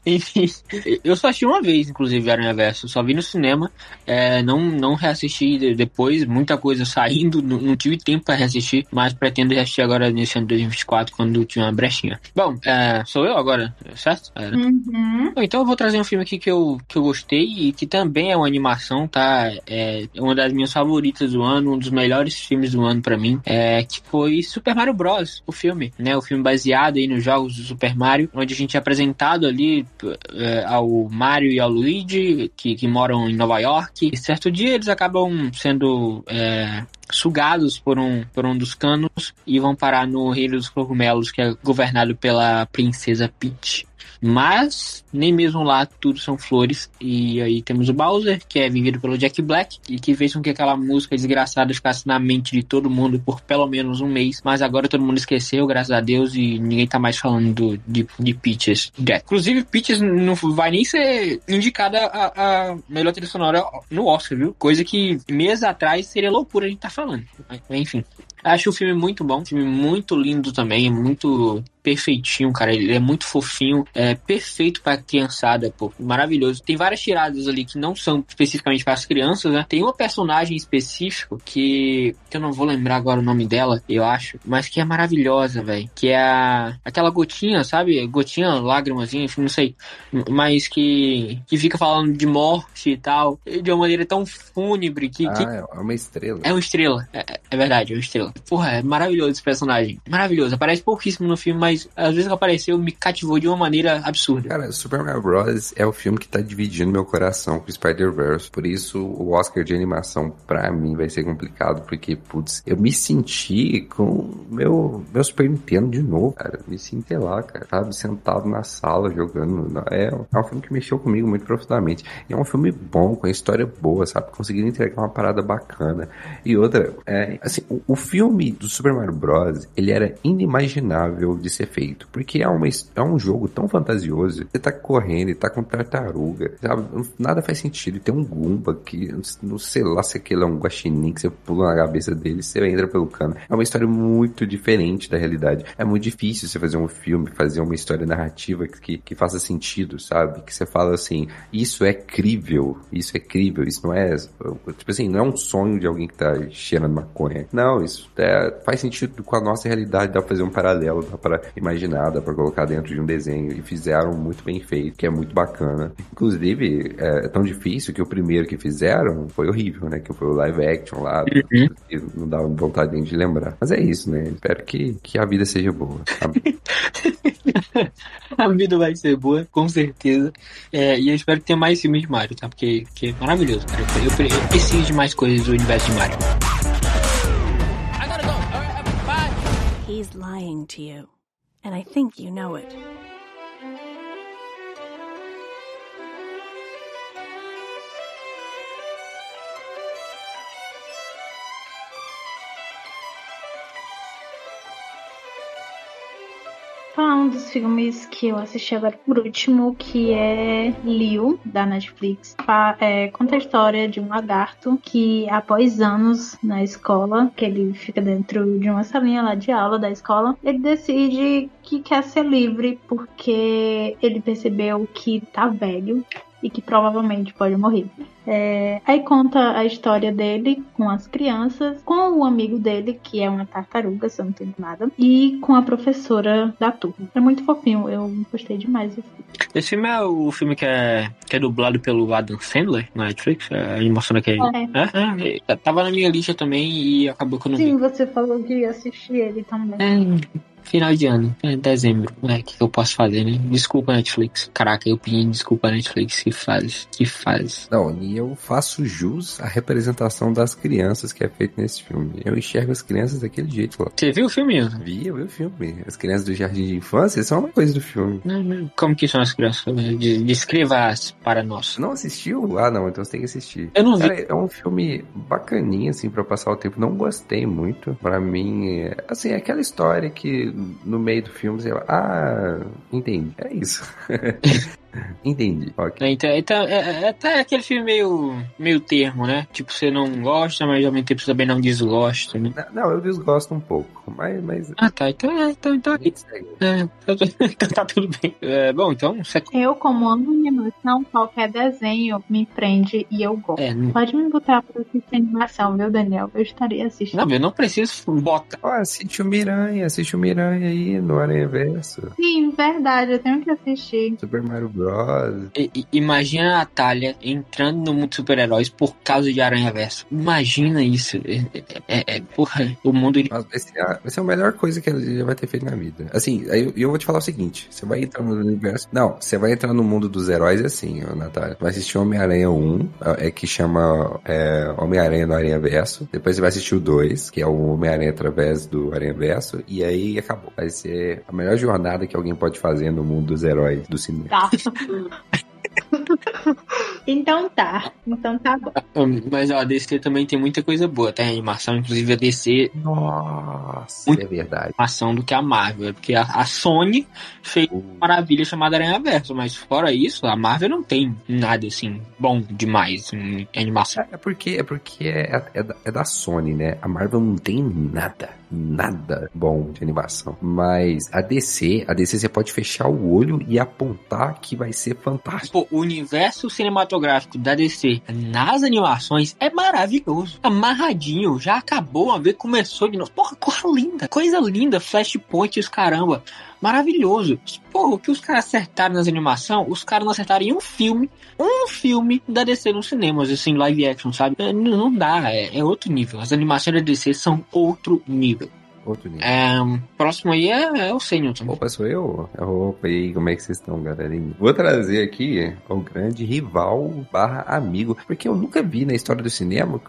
Enfim, eu só assisti uma vez, inclusive, Aranha Verso. Só vi no cinema, é, não, não reassisti depois, muita coisa saindo, não, tive tempo para reassistir, mas pretendo reassistir agora nesse ano de 2024, quando tinha uma brechinha. Bom, é, sou eu agora, certo? É. Uhum. Então eu vou trazer um filme aqui que eu, que eu gostei e que também é uma animação, tá? É uma das minhas favoritas do ano, um dos melhores filmes do ano para mim, é, que foi Super Mario Bros., o filme, né? O filme baseado aí nos jogos do Super Mario, onde a gente é apresentado ali é, ao Mario e ao Luigi, que, que moram em Nova York. E certo dia eles acabam sendo é, sugados por um, por um dos canos e vão parar no Reino dos Cogumelos, que é governado pela Princesa Peach. Mas nem mesmo lá tudo são flores. E aí temos o Bowser, que é vivido pelo Jack Black, e que fez com que aquela música desgraçada ficasse na mente de todo mundo por pelo menos um mês. Mas agora todo mundo esqueceu, graças a Deus, e ninguém tá mais falando do, de, de Peaches. Inclusive, Peaches não vai nem ser indicada a, a melhor trilha sonora no Oscar, viu? Coisa que meses atrás seria loucura a gente tá falando. Enfim. Acho o filme muito bom, filme muito lindo também, muito perfeitinho, cara. Ele é muito fofinho, é perfeito pra criançada, pô. Maravilhoso. Tem várias tiradas ali que não são especificamente para as crianças, né? Tem uma personagem específico que, que eu não vou lembrar agora o nome dela, eu acho, mas que é maravilhosa, velho. Que é a, aquela gotinha, sabe? Gotinha, lágrimazinha, enfim, não sei. Mas que, que fica falando de morte e tal, de uma maneira tão fúnebre que. Ah, que... é uma estrela. É uma estrela, é, é verdade, é uma estrela. Porra, é maravilhoso esse personagem. Maravilhoso. Aparece pouquíssimo no filme, mas às vezes que apareceu me cativou de uma maneira absurda. Cara, Super Mario Bros. é o filme que tá dividindo meu coração com Spider-Verse. Por isso, o Oscar de animação pra mim vai ser complicado, porque, putz, eu me senti com meu, meu Super Nintendo de novo, cara. Me senti lá, cara. Tava sentado na sala jogando. É, é um filme que mexeu comigo muito profundamente. E é um filme bom, com a história boa, sabe? Conseguindo entregar uma parada bacana. E outra, é, assim, o, o filme do Super Mario Bros. ele era inimaginável de ser feito. Porque é, uma, é um jogo tão fantasioso. Você tá correndo e tá com tartaruga, sabe? Nada faz sentido. E tem um Goomba que, não sei lá se aquele é um guaxinim que você pula na cabeça dele, você entra pelo cano. É uma história muito diferente da realidade. É muito difícil você fazer um filme, fazer uma história narrativa que, que faça sentido, sabe? Que você fala assim, isso é crível, isso é crível, isso não é, tipo assim, não é um sonho de alguém que tá cheirando maconha. Não, isso é, faz sentido com a nossa realidade, dá pra fazer um paralelo, dá pra imaginar, dá pra colocar dentro de um desenho. E fizeram muito bem feito, que é muito bacana. Inclusive, é, é tão difícil que o primeiro que fizeram foi horrível, né? Que foi o live action lá. Uhum. Não dá vontade nem de lembrar. Mas é isso, né? Espero que, que a vida seja boa. (laughs) a vida vai ser boa, com certeza. É, e eu espero que tenha mais filmes de Mario, tá? Porque, porque é maravilhoso, cara. Eu, eu, eu preciso de mais coisas do universo de Mario. He's lying to you. And I think you know it. Um dos filmes que eu assisti agora por último, que é Liu, da Netflix. É, conta a história de um lagarto que, após anos na escola, que ele fica dentro de uma salinha lá de aula da escola, ele decide que quer ser livre porque ele percebeu que tá velho e que provavelmente pode morrer. É, aí conta a história dele com as crianças, com o amigo dele, que é uma tartaruga, se eu não entendo nada, e com a professora da turma. É muito fofinho, eu gostei demais desse filme. Esse filme é o filme que é, que é dublado pelo Adam Sandler na Netflix? É a animação daquele. É. É, é. Tava na minha lista também e acabou que eu não Sim, vi. Sim, você falou que ia assistir ele também. Final de ano, é dezembro, né? O que eu posso fazer, né? Desculpa, Netflix. Caraca, eu pedi desculpa, Netflix. Que faz, que faz. Não, e eu faço jus à representação das crianças que é feito nesse filme. Eu enxergo as crianças daquele jeito lá. Você viu o filme? Vi, eu vi o filme. As crianças do jardim de infância são uma coisa do filme. Não, não. Como que são as crianças? Descreva-as para nós. Não assistiu? Ah, não, então você tem que assistir. Eu não vi. Cara, é um filme bacaninho, assim, pra passar o tempo. Não gostei muito. Pra mim, é, assim, é aquela história que no meio do filme você vai, ah, entendi. É isso. (laughs) Entendi. Okay. É, então, então é, é, é, até aquele filme meio, meio termo, né? Tipo, você não gosta, mas ao mesmo tempo você também não desgosta, né? Não, não eu desgosto um pouco, mas... mas... Ah, tá. Então, é, então, então, é, (laughs) então tá tudo bem. É, bom, então... Você... Eu, como amo animação, qualquer desenho me prende e eu gosto. É, Pode me botar pra assistir animação, viu, Daniel? Eu estaria assistindo. Não, eu não preciso bota. Ó, assiste o Miranha, assiste o Miranha aí no Aranha Verso. Sim, verdade, eu tenho que assistir. Super Mario Bros. I, imagina a Natália entrando no mundo super-heróis por causa de Aranha Verso. Imagina isso. É, é, é porra, o mundo. Vai ser, a, vai ser a melhor coisa que ele já vai ter feito na vida. Assim, aí eu, vou te falar o seguinte: você vai entrar no universo. Não, você vai entrar no mundo dos heróis assim, ó, Natália. Vai assistir Homem-Aranha 1, é que chama é, Homem-Aranha no Aranha Verso. Depois você vai assistir o 2, que é o Homem-Aranha através do Aranha Verso. E aí acabou. Vai ser a melhor jornada que alguém pode fazer no mundo dos heróis do cinema. Tá. 本当だ。Então tá. Então tá bom. (laughs) Mas ó, a DC também tem muita coisa boa, tá? A animação, inclusive a DC. Nossa, muito é verdade. Animação do que a Marvel. Porque a, a Sony fez uma maravilha chamada Aranha Verso. Mas fora isso, a Marvel não tem nada assim bom demais em animação. É, é porque, é, porque é, é, da, é da Sony, né? A Marvel não tem nada nada bom de animação. Mas a DC, a DC você pode fechar o olho e apontar que vai ser fantástico. Pô, o universo cinematográfico da DC nas animações é maravilhoso. Amarradinho, já acabou uma vez, começou de novo. Porra, coisa linda, coisa linda, flashpoint os caramba. Maravilhoso. Porra, o que os caras acertaram nas animações, os caras não acertaram em um filme, um filme da DC nos cinemas, assim, live action, sabe? É, não dá, é, é outro nível. As animações da DC são outro nível. Outro nível. É, próximo aí é, é o Senhor. Opa, sou eu? Opa, e aí, como é que vocês estão, galerinha? Vou trazer aqui o grande rival barra amigo, porque eu nunca vi na história do cinema,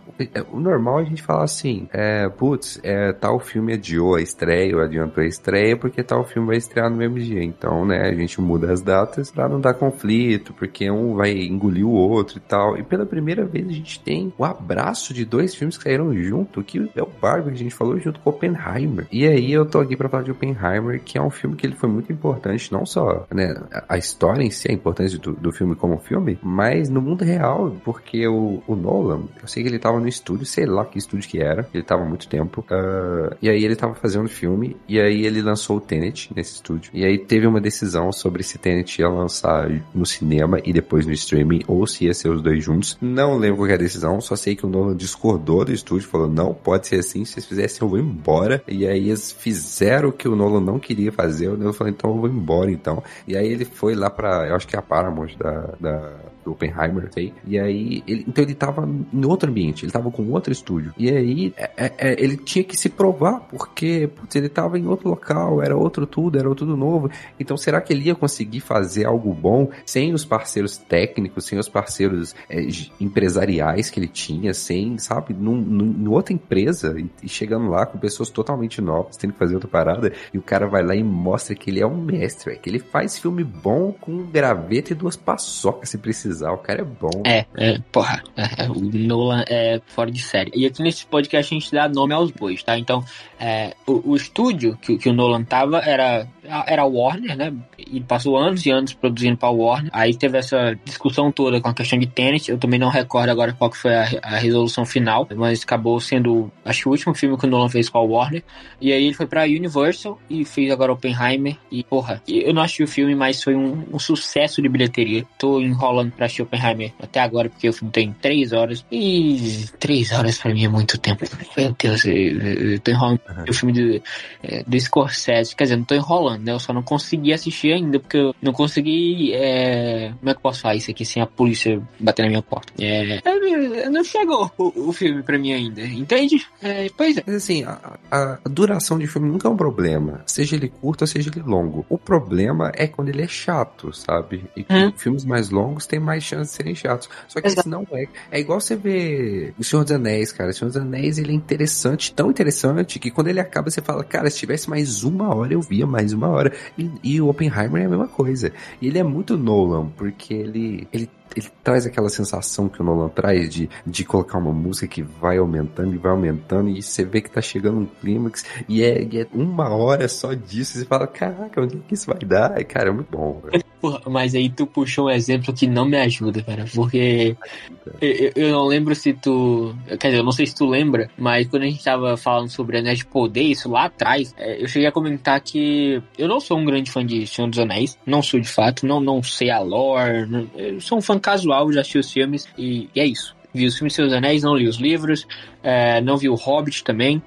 o normal é a gente falar assim, é, putz, é, tal filme adiou a estreia, ou adiantou a estreia, porque tal filme vai estrear no mesmo dia. Então, né, a gente muda as datas pra não dar conflito, porque um vai engolir o outro e tal. E pela primeira vez a gente tem o abraço de dois filmes que saíram junto, que é o Barbie que a gente falou junto com Oppenheimer Oppenheimer. E aí eu tô aqui pra falar de Oppenheimer, que é um filme que ele foi muito importante, não só né, a história em si, a importância do, do filme como filme, mas no mundo real, porque o, o Nolan, eu sei que ele tava no estúdio, sei lá que estúdio que era, ele tava há muito tempo, uh, e aí ele tava fazendo filme, e aí ele lançou o Tenet nesse estúdio, e aí teve uma decisão sobre se Tenet ia lançar no cinema e depois no streaming, ou se ia ser os dois juntos. Não lembro qual é a decisão, só sei que o Nolan discordou do estúdio, falou, não, pode ser assim, se vocês fizessem eu vou embora, e aí eles fizeram o que o Nolan não queria fazer, o Nolan falou, então eu vou embora então. E aí ele foi lá pra, eu acho que é a Paramount da, da do Oppenheimer, sei. E aí, ele, então ele tava em outro ambiente, ele tava com outro estúdio. E aí, é, é, é, ele tinha que se provar, porque, putz, ele tava em outro local, era outro tudo, era tudo novo. Então, será que ele ia conseguir fazer algo bom sem os parceiros técnicos, sem os parceiros é, empresariais que ele tinha, sem, sabe, num, num, outra empresa e, e, chegando lá com pessoas totalmente novas, tendo que fazer outra parada, e o cara vai lá e mostra que ele é um mestre, que ele faz filme bom com um graveto e duas paçocas se precisar precisar, o cara é bom. É, é porra, é, o Nolan é fora de série. E aqui nesse podcast a gente dá nome aos bois, tá? Então, é, o, o, estúdio que, que o Nolan tava era era a Warner, né? E passou anos e anos produzindo para a Warner. Aí teve essa discussão toda com a questão de Tenet. Eu também não recordo agora qual que foi a, a resolução final, mas acabou sendo, acho que o último filme que o Nolan fez com a Warner. E aí ele foi para Universal e fez agora Oppenheimer. E porra, eu não assisti o filme, mas foi um, um sucesso de bilheteria. Tô enrolando para assistir Oppenheimer até agora porque o filme tem três horas e três horas para mim é muito tempo. Meu Deus, eu, eu, tô enrolando o filme do, é, do Scorsese. Quer dizer, não tô enrolando né? Eu só não consegui assistir ainda, porque eu não consegui. É... Como é que eu posso falar isso aqui sem a polícia bater na minha porta? É... é não chegou o, o, filme pra mim ainda, entende? É, pois é. Mas assim, a, a, duração de filme nunca é um problema. Seja ele curto ou seja ele longo. O problema é quando ele é chato, sabe? E hum. filmes mais longos têm mais chance de serem chatos. Só que Exato. isso não é. É igual você ver O Senhor dos Anéis, cara. O Senhor dos Anéis, ele é interessante, tão interessante, que quando ele acaba, você fala, cara, se tivesse mais uma hora, eu via mais uma hora. E, e o Oppenheimer é a mesma coisa. E ele é muito Nolan, porque ele, ele ele traz aquela sensação que o Nolan traz de, de colocar uma música que vai aumentando e vai aumentando e você vê que tá chegando um clímax e é, é uma hora só disso e você fala, caraca, onde é que isso vai dar? E, cara, é muito bom. (laughs) Porra, mas aí tu puxou um exemplo que não me ajuda, cara, porque eu, eu, não lembro se tu, quer dizer, eu não sei se tu lembra, mas quando a gente tava falando sobre Anéis de Poder, isso lá atrás, é, eu cheguei a comentar que eu não sou um grande fã de Senhor dos Anéis, não sou de fato, não, não sei a lore, não, eu sou um fã casual, já assisti os filmes e, e é isso. Vi os filmes Seus Anéis, não li os livros, é, não vi o Hobbit também.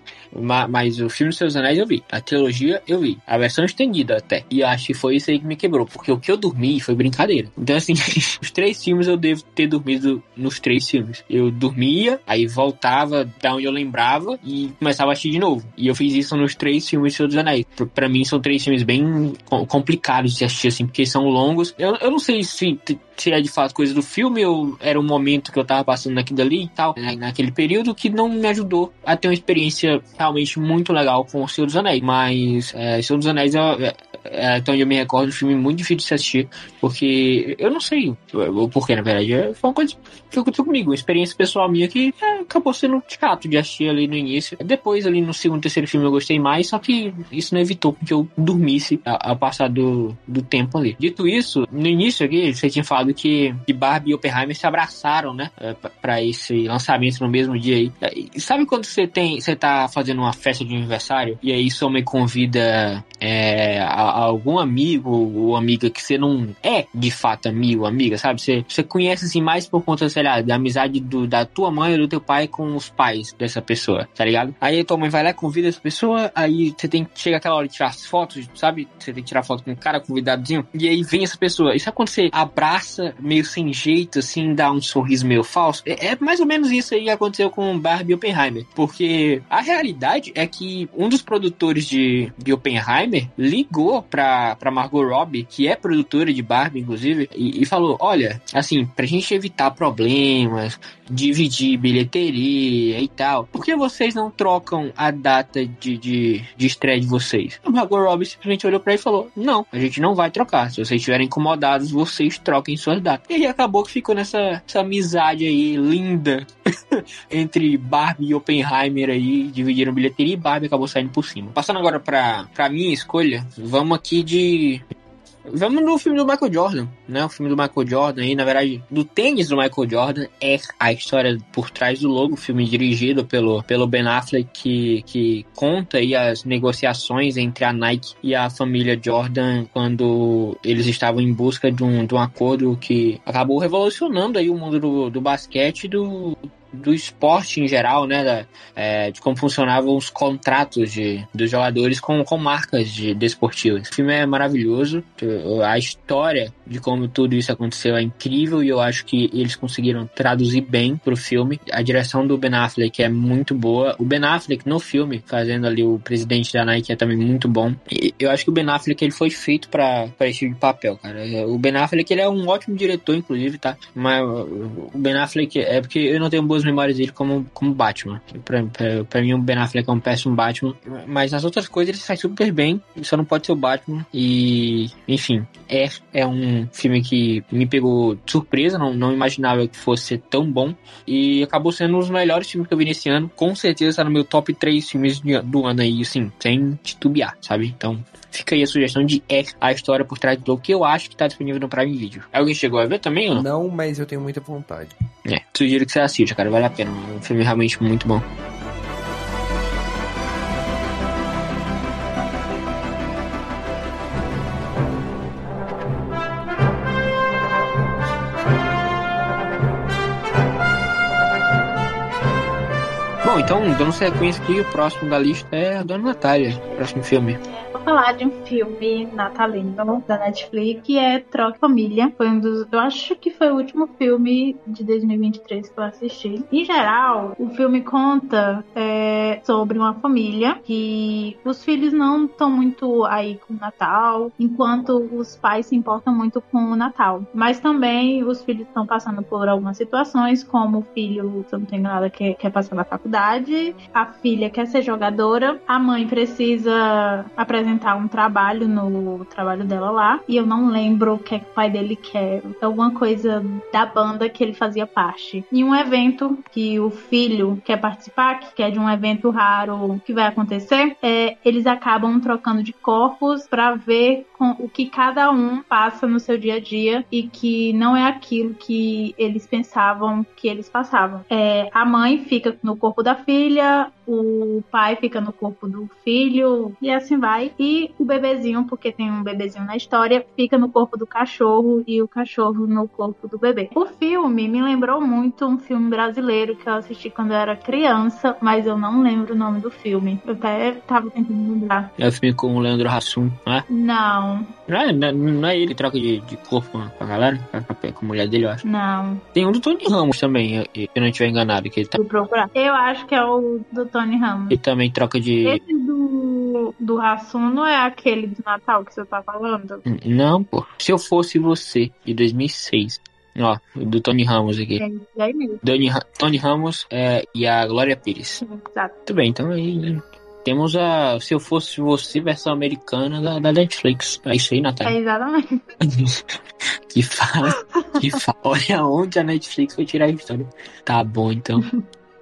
Mas o filme dos Seus Anéis eu vi. A trilogia eu vi. A versão estendida até. E acho que foi isso aí que me quebrou. Porque o que eu dormi foi brincadeira. Então, assim, (laughs) os três filmes eu devo ter dormido nos três filmes. Eu dormia, aí voltava da onde eu lembrava e começava a assistir de novo. E eu fiz isso nos três filmes do Senhor dos Anéis. Pra mim são três filmes bem complicados de assistir, assim, porque são longos. Eu, eu não sei se, se é de fato coisa do filme ou era um momento que eu tava passando naquilo ali e tal, naquele período que não me ajudou a ter uma experiência realmente muito legal com O Senhor dos Anéis. Mas é, Senhor dos Anéis é, então eu me recordo, um filme muito difícil de se assistir, porque eu não sei o porquê, na verdade. É, foi uma coisa que aconteceu comigo, uma experiência pessoal minha que é, acabou sendo chato de assistir ali no início. Depois, ali no segundo, terceiro filme, eu gostei mais, só que isso não evitou que eu dormisse ao passar do, do tempo ali. Dito isso, no início aqui, você tinha falado que, que Barbie e Oppenheimer se abraçaram, né, é, para esse lançamento no mesmo dia aí. E sabe quando você tem, você tá fazendo uma festa de aniversário e aí sua mãe convida é, a algum amigo ou amiga que você não é de fato amigo, amiga, sabe? Você, você conhece assim mais por conta, sei lá, da amizade do, da tua mãe ou do teu pai com os pais dessa pessoa, tá ligado? Aí tua mãe vai lá convida essa pessoa, aí você tem que chega aquela hora de tirar as fotos, sabe? Você tem que tirar foto com o cara convidadozinho, e aí vem essa pessoa. E sabe quando você abraça meio sem jeito, assim, dá um sorriso meio falso? É, é mais ou menos isso aí que aconteceu com Barbie Oppenheimer. Porque a realidade é que um dos produtores de, de Oppenheimer ligou pra, pra Margot Robbie, que é produtora de Barbie, inclusive, e, e falou: olha, assim, pra gente evitar problemas, dividir bilheteria e tal, por que vocês não trocam a data de, de, de estreia de vocês? A Margot Robbie simplesmente olhou pra ele e falou: não, a gente não vai trocar. Se vocês estiverem incomodados, vocês troquem suas datas. E acabou que ficou nessa essa amizade aí linda (laughs) entre Barbie e Oppenheimer aí, dividiram bilheteria e Barbie acabou saindo por cima. Passando agora pra, pra minha escolha, vamos aqui de Vamos no filme do Michael Jordan, né? O filme do Michael Jordan aí, na verdade, do tênis do Michael Jordan é a história por trás do logo, filme dirigido pelo, pelo Ben Affleck que, que conta aí as negociações entre a Nike e a família Jordan quando eles estavam em busca de um, de um acordo que acabou revolucionando aí o mundo do, do basquete e do, do esporte em geral, né? Da, é, de como funcionavam os contratos de, dos jogadores com, com marcas de desportivas. O filme é maravilhoso, a história de como tudo isso aconteceu é incrível e eu acho que eles conseguiram traduzir bem pro filme. A direção do Ben Affleck é muito boa. O Ben Affleck no filme, fazendo ali o presidente da Nike, é também muito bom. E eu acho que o Ben Affleck ele foi feito para esse tipo de papel, cara. O Ben Affleck ele é um ótimo diretor, inclusive, tá? Mas o Ben Affleck é porque eu não tenho boas memórias dele como, como Batman. Pra, pra, pra, mim, o Ben Affleck é um péssimo Batman. Mas nas outras coisas ele sai super bem. Só não pode ser o Batman. E, enfim, é, é um filme que me pegou de surpresa. Não, não imaginava que fosse ser tão bom. E acabou sendo um dos melhores filmes que eu vi nesse ano. Com certeza está no meu top 3 filmes do ano aí, assim, sem titubear, sabe? Então, Fica aí a sugestão de é a história por trás do que eu acho que tá disponível no Prime Video. Alguém chegou a ver também ou não? Não, mas eu tenho muita vontade. É, sugiro que você assista, cara, vale a pena. É um filme realmente muito bom. Bom, dando sequência aqui, o próximo da lista é a Dona Natália, próximo filme falar de um filme natalino da Netflix que é Troca Família. Foi um dos. Eu acho que foi o último filme de 2023 que eu assisti. Em geral, o filme conta é, sobre uma família que os filhos não estão muito aí com o Natal, enquanto os pais se importam muito com o Natal. Mas também os filhos estão passando por algumas situações, como o filho, se eu não tenho nada, quer, quer passar na faculdade, a filha quer ser jogadora, a mãe precisa apresentar um trabalho no trabalho dela lá. E eu não lembro o que, é que o pai dele quer. Alguma coisa da banda que ele fazia parte. E um evento que o filho quer participar, que é de um evento raro que vai acontecer, é, eles acabam trocando de corpos para ver com o que cada um passa no seu dia a dia e que não é aquilo que eles pensavam que eles passavam. É, a mãe fica no corpo da filha, o pai fica no corpo do filho e assim vai. E o bebezinho, porque tem um bebezinho na história, fica no corpo do cachorro e o cachorro no corpo do bebê. O filme me lembrou muito um filme brasileiro que eu assisti quando eu era criança, mas eu não lembro o nome do filme. Eu até tava tentando lembrar. É o filme com o Leandro Hassum, não é? Não. Não é, não é ele que troca de, de corpo com a galera? Com a, com a mulher dele, eu acho. Não. Tem um do Tony Ramos também, se eu não estiver enganado. Que ele tá... Vou procurar. Eu acho que é o do Tony Ramos. Ele também troca de. Esse do, do não é aquele do Natal que você tá falando? Não, pô. Se eu fosse você, de 2006. Ó, do Tony Ramos aqui. É, é. Tony, Tony Ramos é, e a Glória Pires. Exato. Muito bem, então aí. Temos a Se Eu Fosse Você, versão americana da, da Netflix. É isso aí, Natália. É exatamente. (laughs) que fala. Que fala. Olha onde a Netflix foi tirar a história. Tá bom, então.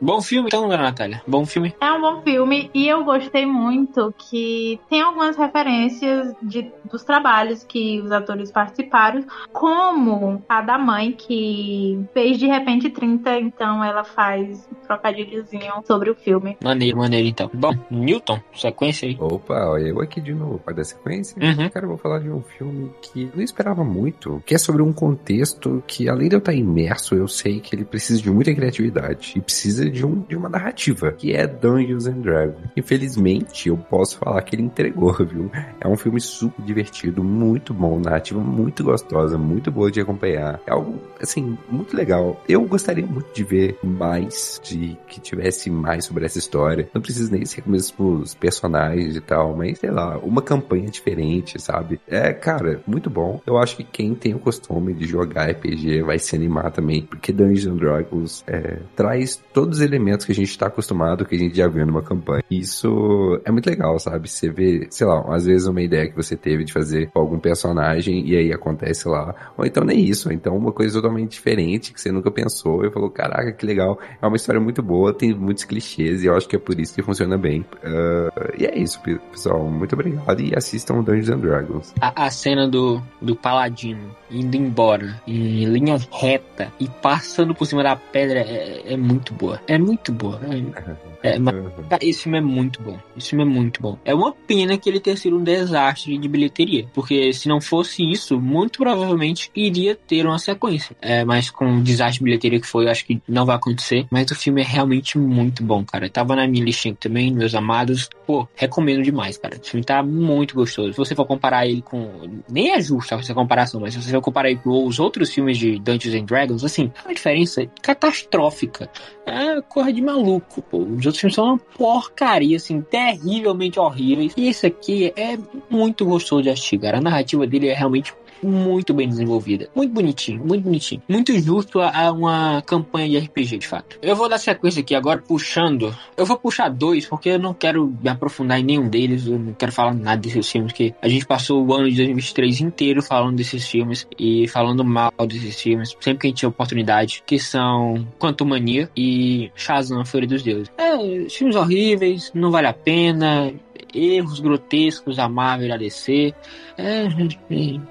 Bom filme, então, dona Natália. Bom filme. É um bom filme e eu gostei muito que tem algumas referências de, dos trabalhos que os atores participaram, como a da mãe, que fez de repente 30, então ela faz um trocadilhozinho sobre o filme. Maneiro, maneiro, então. Bom, Newton, sequência aí. Opa, eu aqui de novo. Pode dar sequência? Uhum. Cara, eu vou falar de um filme que eu não esperava muito, que é sobre um contexto que, além de eu estar imerso, eu sei que ele precisa de muita criatividade e precisa de, um, de uma narrativa, que é Dungeons and Dragons. Infelizmente, eu posso falar que ele entregou, (laughs) viu? É um filme super divertido, muito bom, narrativa muito gostosa, muito boa de acompanhar. É algo, assim, muito legal. Eu gostaria muito de ver mais, de que tivesse mais sobre essa história. Não precisa nem ser com os personagens e tal, mas sei lá, uma campanha diferente, sabe? É, cara, muito bom. Eu acho que quem tem o costume de jogar RPG vai se animar também, porque Dungeons and Dragons é, traz todos os elementos que a gente tá acostumado, que a gente já viu numa campanha. Isso é muito legal, sabe? Você vê, sei lá, às vezes uma ideia que você teve de fazer com algum personagem e aí acontece lá, ou então nem isso, ou então uma coisa totalmente diferente que você nunca pensou e falou, caraca, que legal. É uma história muito boa, tem muitos clichês e eu acho que é por isso que funciona bem. Uh, e é isso, pessoal. Muito obrigado e assistam Dungeons and Dragons. A, a cena do, do paladino indo embora em linha reta e passando por cima da pedra é, é muito boa. É muito boa. (laughs) É, mas, esse filme é muito bom. Esse filme é muito bom. É uma pena que ele tenha sido um desastre de bilheteria. Porque se não fosse isso, muito provavelmente iria ter uma sequência. É, mas com o desastre de bilheteria que foi, eu acho que não vai acontecer. Mas o filme é realmente muito bom, cara. Tava na minha listinha também, meus amados. Pô, recomendo demais, cara. O filme tá muito gostoso. Se você for comparar ele com. Nem é justo essa comparação, mas se você for comparar ele com os outros filmes de Dungeons and Dragons, assim, é uma diferença catastrófica. É coisa de maluco, pô. Os outros filmes são uma porcaria, assim, terrivelmente horríveis. E esse aqui é muito gostoso de assistir, cara. A narrativa dele é realmente muito bem desenvolvida. Muito bonitinho, muito bonitinho. Muito justo a, a, uma campanha de RPG, de fato. Eu vou dar sequência aqui agora, puxando. Eu vou puxar dois, porque eu não quero me aprofundar em nenhum deles. Eu não quero falar nada desses filmes, que a gente passou o ano de 2023 inteiro falando desses filmes e falando mal desses filmes, sempre que a gente tinha oportunidade, que são Quanto Mania e Shazam, Fúria dos Deuses. É, filmes horríveis, não vale a pena erros grotescos da Marvel e DC. É,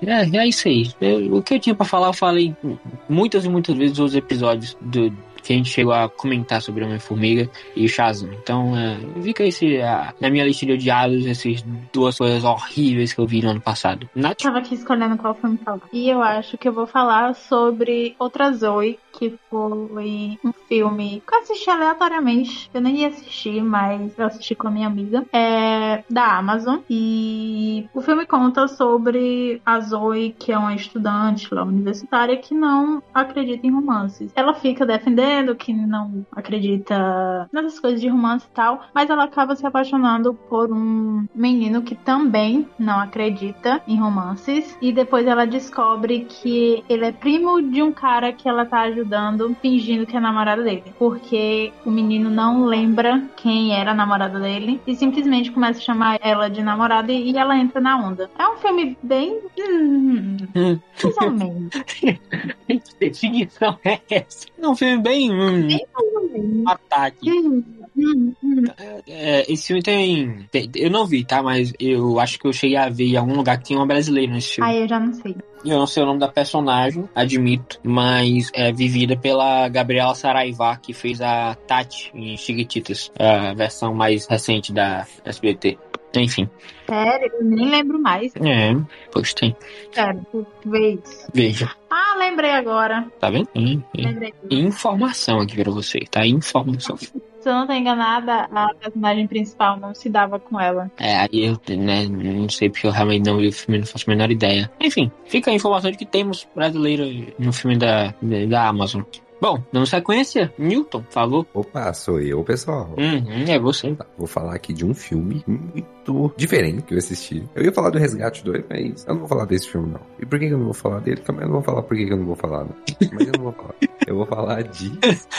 é, é isso aí. Eu, o que eu tinha para falar, eu falei muitas e muitas vezes nos episódios do, que a gente chegou a comentar sobre Homem-Formiga e o Shazam. Então, é, fica esse, na minha lista de odiados, essas duas coisas horríveis que eu vi no ano passado. Nath? Tava aqui escolhendo qual filme falar. E eu acho que eu vou falar sobre Outra Zoe, que foi um filme que eu assisti aleatoriamente. Eu nem ia assistir, mas eu assisti com a minha amiga. É da Amazon. E o filme conta sobre a Zoe, que é uma estudante lá universitária que não acredita em romances. Ela fica defendendo que não acredita nessas coisas de romance e tal, mas ela acaba se apaixonando por um menino que também não acredita em romances. E depois ela descobre que ele é primo de um cara que ela tá ajudando ajudando, fingindo que é namorada dele. Porque o menino não lembra quem era a namorada dele e simplesmente começa a chamar ela de namorada e ela entra na onda. É um filme bem. Hum, mais ou menos. (laughs) que definição é essa? É um filme bem. Hum, bem ataque. Hum. Hum. É, esse filme tem, tem, Eu não vi, tá? Mas eu acho que eu cheguei a ver em algum lugar que tinha uma brasileira nesse filme. Ah, eu já não sei. Eu não sei o nome da personagem, admito, mas é vivida pela Gabriela Saraiva, que fez a Tati em Chiquititas, a versão mais recente da SBT. Enfim. Sério? Eu nem lembro mais. É, pois tem. Sério, veja. Veja. Ah, lembrei agora. Tá vendo? Hum, lembrei. Informação aqui pra você, tá? Informação. (laughs) Se eu não tô enganada, a personagem principal não se dava com ela. É, aí eu né, não sei porque eu realmente não vi o filme, não faço a menor ideia. Enfim, fica a informação de que temos brasileiro no filme da, da Amazon. Bom, dando sequência, Newton, favor. Opa, sou eu, pessoal. Uhum, é você. Tá, vou falar aqui de um filme muito diferente que eu assisti. Eu ia falar do Resgate 2, mas eu não vou falar desse filme, não. E por que eu não vou falar dele? Também eu não vou falar por que eu não vou falar, não. Mas eu não vou falar. Eu vou falar de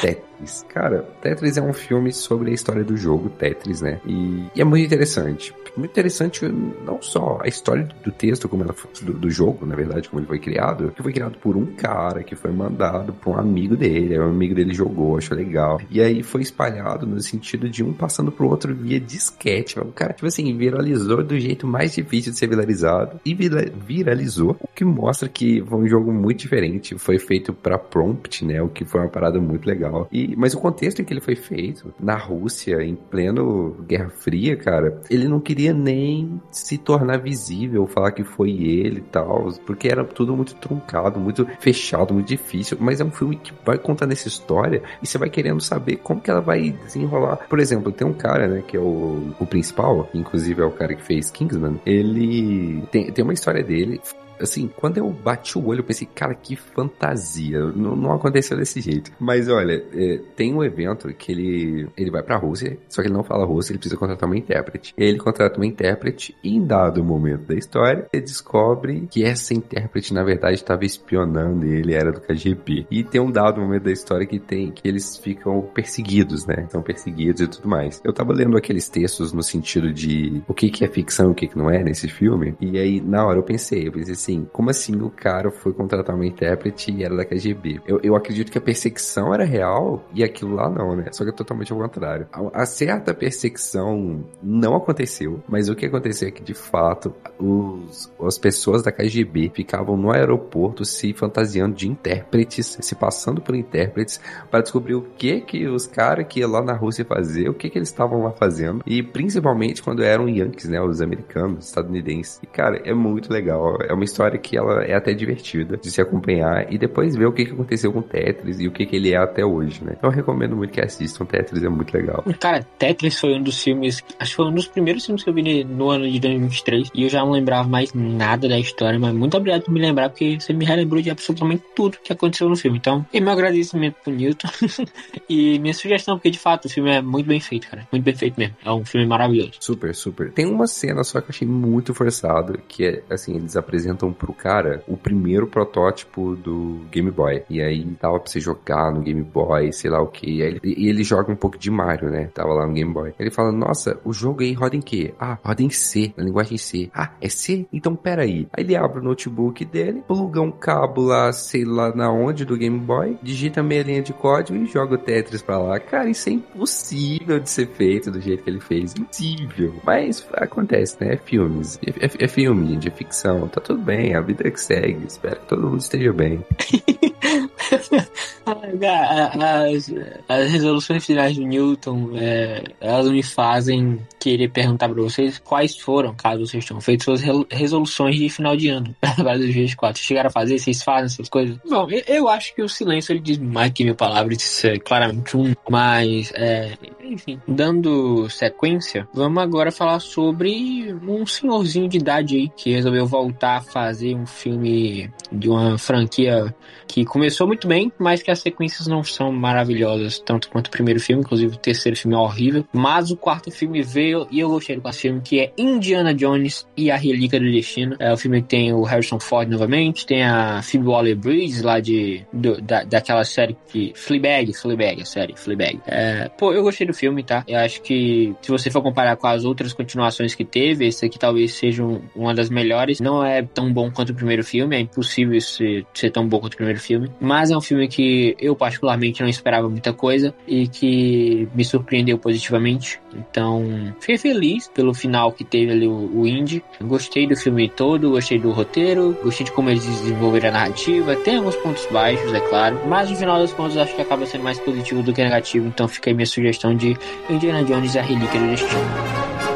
Tetris. Cara, Tetris é um filme sobre a história do jogo Tetris, né? E, e é muito interessante. Muito interessante não só a história do texto, como ela do, do jogo, na verdade, como ele foi criado, que foi criado por um cara que foi mandado por um amigo dele, um amigo dele jogou, achou legal. E aí foi espalhado no sentido de um passando pro outro via disquete. O cara, tipo assim, viralizou do jeito mais difícil de ser viralizado e viralizou, o que mostra que foi um jogo muito diferente. Foi feito para prompt, né? O que foi uma parada muito legal. E, mas o contexto em que ele foi feito, na Rússia, em pleno Guerra Fria, cara, ele não queria nem se tornar visível, falar que foi ele e tal, porque era tudo muito truncado, muito fechado, muito difícil. Mas é um filme que vai contando essa história e você vai querendo saber como que ela vai desenrolar. Por exemplo, tem um cara, né, que é o, o principal, inclusive é o cara que fez Kingsman. Ele tem, tem uma história dele assim, quando eu bati o olho, eu pensei, cara, que fantasia. Não, não aconteceu desse jeito. Mas olha, é, tem um evento que ele, ele vai pra Rússia, só que ele não fala russo, ele precisa contratar uma intérprete. Ele contrata uma intérprete e em dado momento da história, ele descobre que essa intérprete, na verdade, estava espionando ele, era do KGB. E tem um dado momento da história que tem que eles ficam perseguidos, né? São perseguidos e tudo mais. Eu tava lendo aqueles textos no sentido de o que, que é ficção e o que, que não é nesse filme. E aí, na hora, eu pensei, eu pensei assim, assim, como assim o cara foi contratar uma intérprete e era da KGB? Eu, eu acredito que a perseguição era real e aquilo lá não, né? Só que é totalmente ao contrário. A, a certa perseguição não aconteceu, mas o que aconteceu é que, de fato, os, as pessoas da KGB ficavam no aeroporto se fantasiando de intérpretes, se passando por intérpretes, para descobrir o que que os caras que iam lá na Rússia fazer, o que que eles estavam lá fazendo, e principalmente quando eram Yankees, né? Os americanos, estadunidenses. E, cara, é muito legal. É uma história história que ela é até divertida de se acompanhar e depois ver o que, que aconteceu com Tetris e o que, que ele é até hoje, né? Então eu recomendo muito que assistam. Tetris é muito legal. Cara, Tetris foi um dos filmes, acho que foi um dos primeiros filmes que eu vi no ano de 2023 e eu já não lembrava mais nada da história, mas muito obrigado por me lembrar porque você me relembrou de absolutamente tudo que aconteceu no filme. Então, e meu agradecimento pro Newton (laughs) e minha sugestão, porque de fato o filme é muito bem feito, cara. Muito bem feito mesmo. É um filme maravilhoso. Super, super. Tem uma cena só que eu achei muito forçado, que é assim, eles apresentam apresentam pro cara o primeiro protótipo do Game Boy. E aí tava pra você jogar no Game Boy, sei lá o que. E, ele, joga um pouco de Mario, né? Tava lá no Game Boy. Ele fala, nossa, o jogo aí roda em quê? Ah, roda em C, na linguagem C. Ah, é C? Então pera aí. Aí ele abre o notebook dele, pluga um cabo lá, sei lá na onde do Game Boy, digita meia linha de código e joga o Tetris pra lá. Cara, isso é impossível de ser feito do jeito que ele fez. Impossível. Mas acontece, né? É filmes. É, é, é filme, de ficção. Tá tudo bem bem, a vida é que segue. Espero que todo mundo esteja bem. (laughs) as, as, resoluções finais do Newton, é, elas me fazem querer perguntar para vocês quais foram, caso vocês tenham feito suas resoluções de final de ano (laughs) para 2024. Chegaram a fazer? Vocês fazem essas coisas? Bom, eu, eu acho que o silêncio ele diz mais que mil palavras, isso é claramente um. Mas, é, enfim, dando sequência, vamos agora falar sobre um senhorzinho de idade aí que resolveu voltar a fazer um filme de uma franquia que começou muito bem, mas que as sequências não são maravilhosas, tanto quanto o primeiro filme, inclusive o terceiro filme é horrível. Mas o quarto filme veio e eu gostei do quarto filme, que é Indiana Jones e a Relíquia do Destino. É o filme que tem o Harrison Ford novamente, tem a Phoebe Waller-Bridge lá de do, da, daquela série que Fleabag, Fleabag, a série Fleabag. É, pô, eu gostei do filme, tá? Eu acho que se você for comparar com as outras continuações que teve, esse aqui talvez seja um, uma das melhores. Não é tão bom quanto o primeiro filme, é impossível ser, ser tão bom quanto o primeiro filme, mas é um filme que eu particularmente não esperava muita coisa e que me surpreendeu positivamente. Então, fiquei feliz pelo final que teve ali o, o Indie. Gostei do filme todo, gostei do roteiro, gostei de como eles desenvolveram a narrativa. Tem alguns pontos baixos, é claro, mas no final das contas acho que acaba sendo mais positivo do que negativo. Então, fica aí minha sugestão de Indiana Jones e a Relíquia do Destino.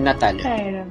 Natália?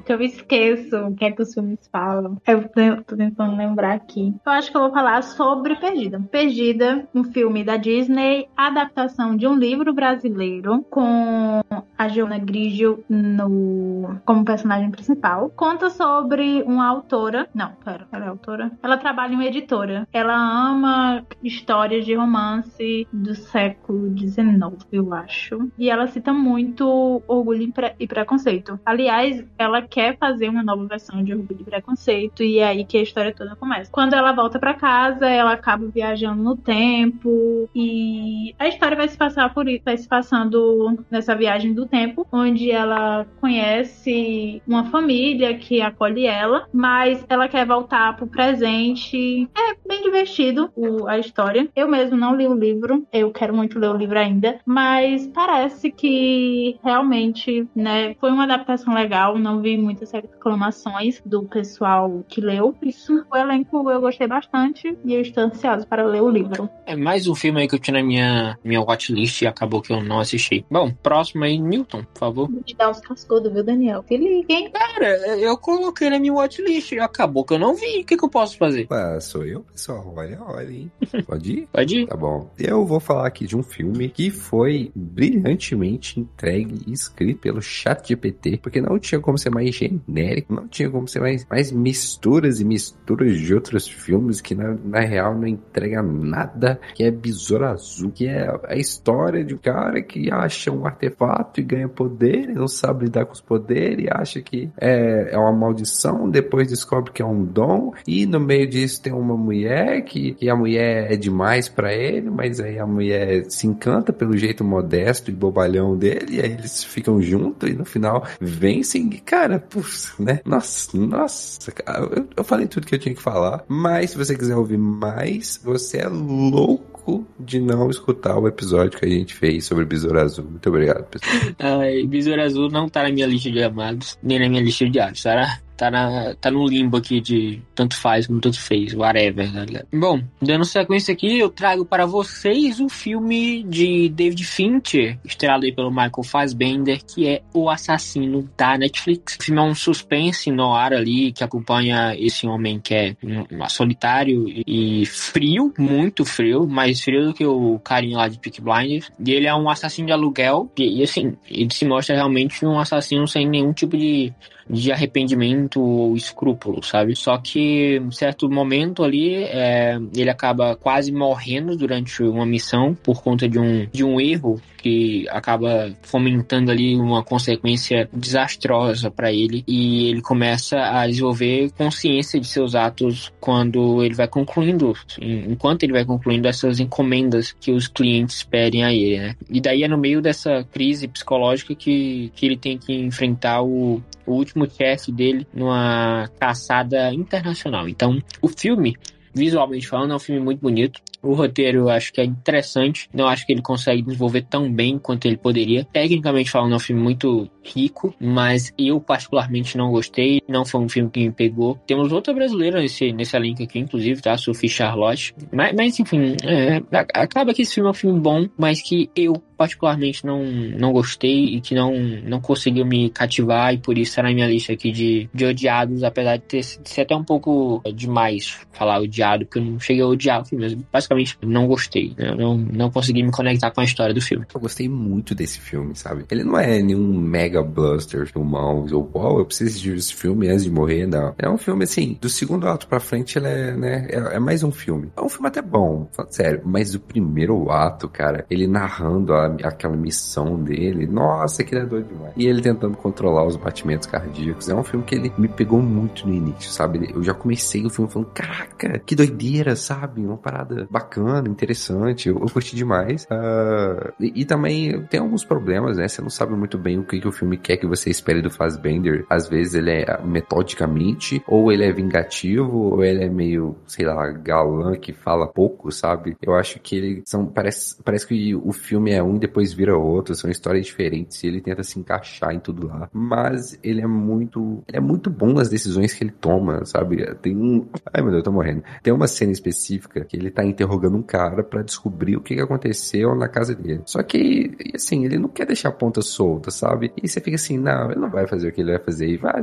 Que eu esqueço o que é que os filmes falam. Eu tô tentando lembrar aqui. Eu acho que eu vou falar sobre Perdida. Perdida, um filme da Disney, adaptação de um livro brasileiro com a Giona Grigio no como personagem principal. Conta sobre uma autora. Não, pera, ela é autora. Ela trabalha em editora. Ela ama histórias de romance do século XIX, eu acho. E ela cita muito orgulho e preconceito. Aliás, ela quer fazer uma nova versão de Orgulho e Preconceito e é aí que a história toda começa. Quando ela volta para casa, ela acaba viajando no tempo e a história vai se passar por vai se passando nessa viagem do tempo, onde ela conhece uma família que acolhe ela, mas ela quer voltar pro presente. É bem divertido o, a história. Eu mesmo não li o livro, eu quero muito ler o livro ainda, mas parece que realmente, né, foi uma adaptação legal, não vi muitas reclamações do pessoal que leu. Isso, o elenco eu gostei bastante e eu estou ansiosa para ler o livro. É mais um filme aí que eu tinha na minha, minha watchlist e acabou que eu não assisti. Bom, próximo aí, Newton, por favor. Me dá uns cascudos, viu, Daniel? Se liga, hein? Cara, eu coloquei na minha watchlist e acabou que eu não vi. O que, que eu posso fazer? Ué, sou eu, pessoal. Olha, olha, hein? (laughs) Pode ir? Pode ir. Tá bom. Eu vou falar aqui de um filme que foi brilhantemente entregue e escrito pelo ChatGPT, porque não tinha como ser mais genérico, não tinha como ser mais, mais misturas e misturas de outros filmes que na, na real não entrega nada, que é Besouro Azul, que é a história de um cara que acha um artefato e ganha poder, não sabe lidar com os poderes, e acha que é, é uma maldição, depois descobre que é um dom, e no meio disso tem uma mulher que, que a mulher é demais para ele, mas aí a mulher se encanta pelo jeito modesto e bobalhão dele, e aí eles ficam juntos e no final vencem. Cara, puf, né? Nossa, nossa, cara, eu, eu falei tudo que eu tinha que falar, mas se você quiser ouvir mais, você é louco de não escutar o episódio que a gente fez sobre Besouro Azul. Muito obrigado, pessoal. Besouro Azul não tá na minha lista de amados, nem na minha lista de diários, será? Tá, na, tá no limbo aqui de tanto faz como tanto fez, whatever, tá ligado? Bom, dando sequência aqui, eu trago para vocês o filme de David Fincher, estrelado aí pelo Michael Fassbender, que é O Assassino da Netflix. O filme é um suspense no ar ali, que acompanha esse homem que é um, um solitário e frio, muito frio, mais frio do que o carinha lá de Peak Blinders. E ele é um assassino de aluguel, e, e assim, ele se mostra realmente um assassino sem nenhum tipo de de arrependimento ou escrúpulo, sabe? Só que em certo momento ali é, ele acaba quase morrendo durante uma missão por conta de um, de um erro que acaba fomentando ali uma consequência desastrosa para ele e ele começa a desenvolver consciência de seus atos quando ele vai concluindo, enquanto ele vai concluindo essas encomendas que os clientes pedem a ele, né? E daí é no meio dessa crise psicológica que, que ele tem que enfrentar o, o último chefe dele numa caçada internacional. Então, o filme visualmente falando, é um filme muito bonito. O roteiro eu acho que é interessante. Não acho que ele consegue desenvolver tão bem quanto ele poderia. Tecnicamente falando, é um filme muito rico, mas eu particularmente não gostei. Não foi um filme que me pegou. Temos outra brasileira nesse, nesse elenco aqui, inclusive, tá? Sophie Charlotte. Mas, mas enfim, é, acaba que esse filme é um filme bom, mas que eu particularmente não, não gostei e que não, não conseguiu me cativar e por isso está na minha lista aqui de, de odiados, apesar de, ter, de ser até um pouco demais falar odiado, porque eu não cheguei a odiar o filme, mas basicamente não gostei, né? não, não consegui me conectar com a história do filme. Eu gostei muito desse filme, sabe? Ele não é nenhum mega blaster filmão, ou oh, eu preciso assistir esse filme antes de morrer, não. É um filme assim, do segundo ato pra frente ele é, né, é, é mais um filme. É um filme até bom, sério, mas o primeiro ato, cara, ele narrando a aquela missão dele. Nossa, aquele é doido demais. E ele tentando controlar os batimentos cardíacos. É um filme que ele me pegou muito no início, sabe? Eu já comecei o filme falando, caraca, que doideira, sabe? Uma parada bacana, interessante. Eu, eu curti demais. Uh, e, e, também tem alguns problemas, né? Você não sabe muito bem o que, que o filme quer que você espere do Fassbender. Às vezes ele é metodicamente, ou ele é vingativo, ou ele é meio, sei lá, galã que fala pouco, sabe? Eu acho que ele são. Parece, parece que o filme é um depois vira outro, são histórias diferentes e ele tenta se encaixar em tudo lá. Mas ele é muito. Ele é muito bom nas decisões que ele toma, sabe? Tem um. Ai meu Deus, eu tô morrendo. Tem uma cena específica que ele tá interrogando um cara para descobrir o que, aconteceu na casa dele. Só que, assim, ele não quer deixar a ponta solta, sabe? E você fica assim, não, ele não vai fazer o que ele vai fazer. E vai,